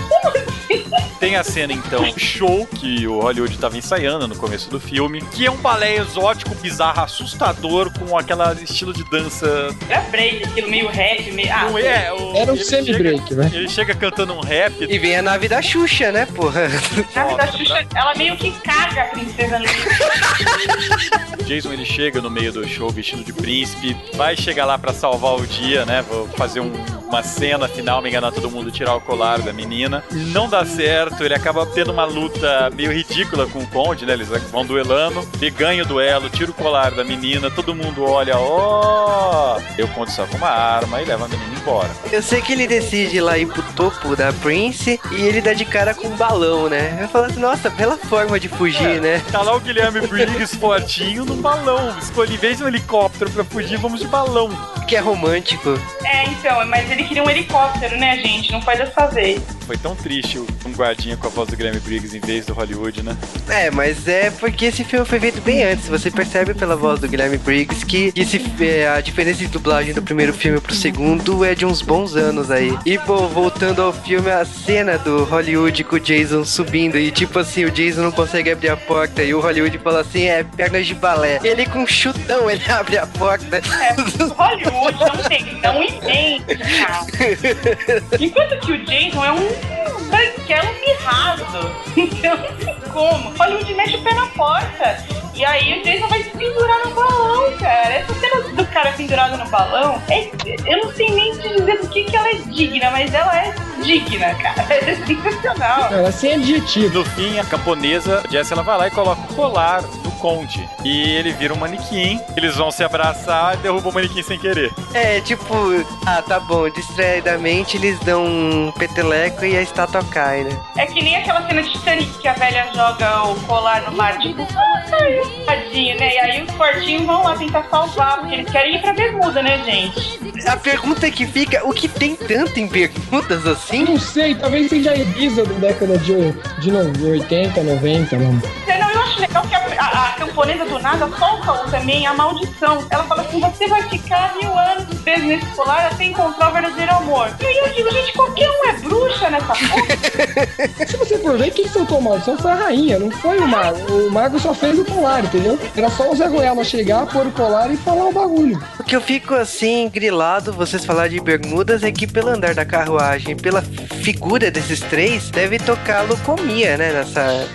Tem a cena então, show que o Hollywood tava ensaiando no começo do filme, que é um balé exótico, bizarro, assustador, com aquela estilo de dança. Era break, aquilo meio rap, meio. Ah, Não é, o- Era um semi-break, né? Ele chega cantando um rap. E vem a nave da Xuxa, né, porra? Na vida, a Xuxa, ela meio que caga a princesa no O Jason ele chega no meio do show vestido de príncipe, vai chegar lá pra salvar o dia, né? Vou fazer um- uma cena final, me enganar todo mundo, tirar o colar da menina. Não dá certo, ele acaba tendo uma luta meio ridícula com o Conde, né? Eles vão duelando, ele ganha o duelo, tira o colar da menina, todo mundo olha, ó. Eu Conde só com uma arma e leva a menina embora. Eu sei que ele decide ir lá ir pro topo da Prince e ele dá de cara com um balão, né? Eu falo assim, nossa, bela forma de fugir, né? Tá lá o Guilherme Briggs fortinho num balão. Escolhi, em vez de um helicóptero pra fugir, vamos de balão. Que é romântico. É, então, mas ele queria um helicóptero, né, gente? Não foi dessa vez. Foi tão triste o- um guardinha com a voz do Guilherme Briggs em vez do Hollywood, né? É, mas é porque esse filme foi feito bem antes. Você percebe pela voz do Guilherme Briggs que esse, é, a diferença de dublagem do primeiro filme pro segundo é de uns bons anos aí. E, bom, voltando ao filme, a cena do Hollywood com o Jason subindo e, tipo assim, o Jason não consegue abrir a porta e o Hollywood fala assim, é, pernas de balé. Ele com um chutão, ele abre a porta. É, Hollywood não tem, não entende, cara. Enquanto que o Jason é um branquelo mirrado. Então como. Hollywood mexe o pé na porta. E aí o Jason vai se pendurar no balão, cara. Essa cena do cara pendurado no balão, é- eu não sei nem te dizer do que, que ela é digna, mas ela é digna, cara. É sensacional. Ela é sem adjetivo. No fim, a camponesa, a Jess, ela vai lá e coloca o colar do conde. E ele vira um manequim, eles vão se abraçar e derrubam o manequim sem querer. É, tipo, ah, tá bom, distraidamente eles dão um peteleco e a estátua cai, né? É que nem aquela cena de Titanic que a velha joga o colar no mar, tipo, ah, tadinho, né? E aí os fortinhos vão lá tentar salvar, porque eles querem ir pra bermuda, né, gente? A pergunta que fica, o que tem tanto em bermudas assim? Não sei, talvez seja a Ibiza da década de, de no- 80, 90, mano. É, Não, acho legal que a, a- a camponesa do nada solta também a maldição. Ela fala assim: você vai ficar mil anos preso nesse colar até encontrar o verdadeiro amor. E aí eu digo, gente, qualquer um é bruxa nessa porra. Se você for ver, quem soltou a maldição foi a rainha, não foi o mago. O mago só fez o colar, entendeu? Era só o Zé Goiaba chegar, pôr o colar e falar o bagulho. O que eu fico assim, grilado, vocês falar de bermudas, é que pelo andar da carruagem, pela figura desses três, deve tocar locomia, né? Nessa.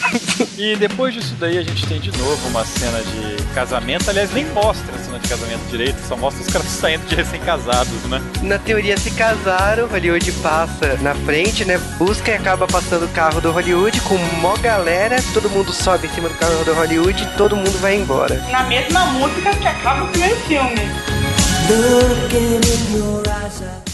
E depois disso daí a gente tem de novo uma cena de casamento. Aliás, nem mostra a cena de casamento direito, só mostra os caras saindo de recém-casados, né? Na teoria se casaram, Hollywood passa na frente, né? Busca e acaba passando o carro do Hollywood com mó galera, todo mundo sobe em cima do carro do Hollywood e todo mundo vai embora. Na mesma música que acaba o primeiro filme. Looking in your eyes, I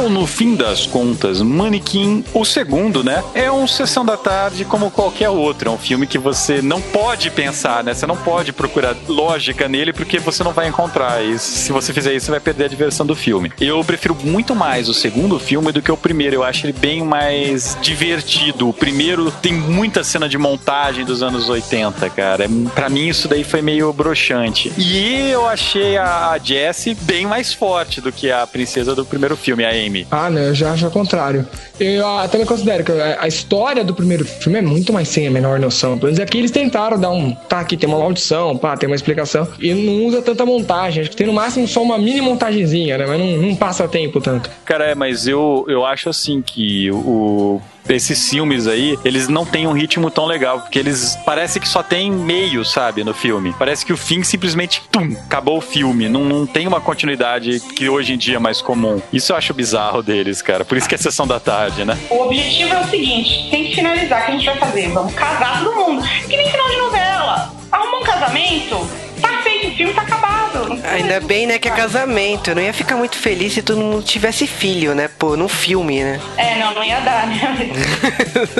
Bom, no fim das contas, Manequim, o segundo, né? É um Sessão da Tarde como qualquer outro. É um filme que você não pode pensar, né? Você não pode procurar lógica nele porque você não vai encontrar. E se você fizer isso, você vai perder a diversão do filme. Eu prefiro muito mais o segundo filme do que o primeiro. Eu acho ele bem mais divertido. O primeiro tem muita cena de montagem dos anos 80, cara. É, Pra mim, isso daí foi meio broxante. E eu achei a Jessie bem mais forte do que a princesa do primeiro filme, a Amy. Ah, não, eu já acho o contrário. Eu até me considero que a a história do primeiro filme é muito mais sem a menor noção. Pelo menos aqui eles tentaram dar um. Tá, aqui tem uma maldição, pá, tem uma explicação. E não usa tanta montagem. Acho que tem no máximo só uma mini montagenzinha, né? Mas não, não passa tempo tanto. Cara, é, mas eu, eu acho assim que o. Esses filmes aí, eles não têm um ritmo tão legal, porque eles parece que só tem meio, sabe, no filme. Parece que o fim simplesmente, tum, acabou o filme. Não, não tem uma continuidade que hoje em dia é mais comum. Isso eu acho bizarro deles, cara. Por isso que é sessão da tarde, né? O objetivo é o seguinte: tem que finalizar. O que a gente vai fazer? Vamos casar todo mundo. Que nem final de novela. Arrumou um casamento, tá feito o filme, tá acabado. Ainda bem, né, que é casamento. Eu não ia ficar muito feliz se todo mundo tivesse filho, né? Pô, num filme, né? É, não, não ia dar, né?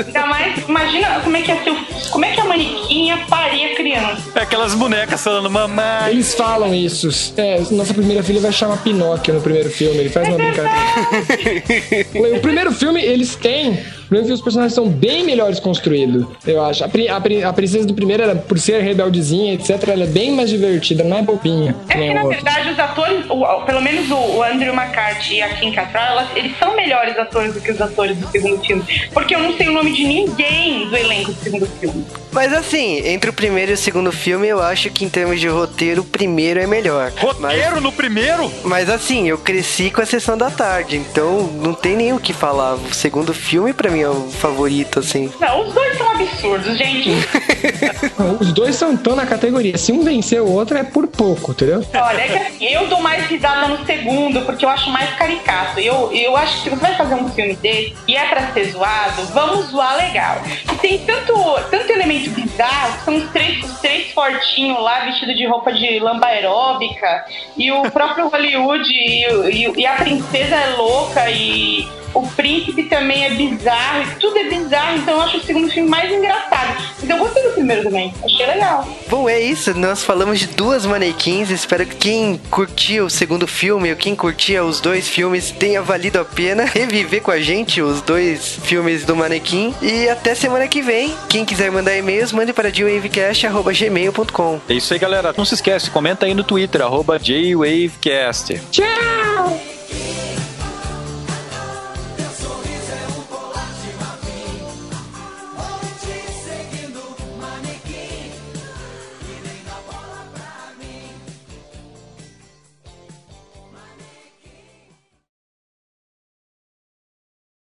Ainda mais, imagina como é que ia ser o, Como é que a manequinha paria criança? É aquelas bonecas falando mamãe. Eles falam isso. É, nossa primeira filha vai chamar Pinóquio no primeiro filme. Ele faz uma brincadeira. o primeiro filme, eles têm. No primeiro filme, os personagens são bem melhores construídos, eu acho. A, a a princesa do primeiro, ela, por ser rebeldezinha, etc., ela é bem mais divertida, não é bobinha. É que na verdade, os atores, o- pelo menos o, o Andrew McCarthy e a Kim Cattrall, elas- eles são melhores atores do que os atores do segundo filme. Porque eu não sei o nome de ninguém do elenco do segundo filme. Mas assim, entre o primeiro e o segundo filme, eu acho que em termos de roteiro, o primeiro é melhor. Roteiro no primeiro? Mas assim, eu cresci com a sessão da tarde, então não tem nem o que falar. O segundo filme, pra mim, é o favorito, assim. Não, os dois são absurdos, gente. Os dois são tão na categoria. Se um vencer o outro, é por pouco, entendeu? Olha, é que assim, eu dou mais risada no segundo, porque eu acho mais caricato. Eu, eu acho que se você vai fazer um filme desse e é pra ser zoado, vamos zoar legal. E tem tanto, tanto elemento bizarro, são os três, os três fortinhos lá, vestidos de roupa de lamba aeróbica, e o próprio Hollywood, e, e e a princesa é louca, e o príncipe também é bizarro, e tudo é bizarro, então eu acho o segundo filme mais engraçado. Então eu gostei do primeiro também, achei legal. Bom, é isso. Nós falamos de duas manequins. Espero que quem curtiu o segundo filme ou quem curtia os dois filmes tenha valido a pena reviver com a gente os dois filmes do manequim. E até semana que vem. Quem quiser mandar e-mails, mande para dwavecast.gmail.com. É isso aí, galera. Não se esquece, comenta aí no Twitter, arroba JWavecast. Tchau!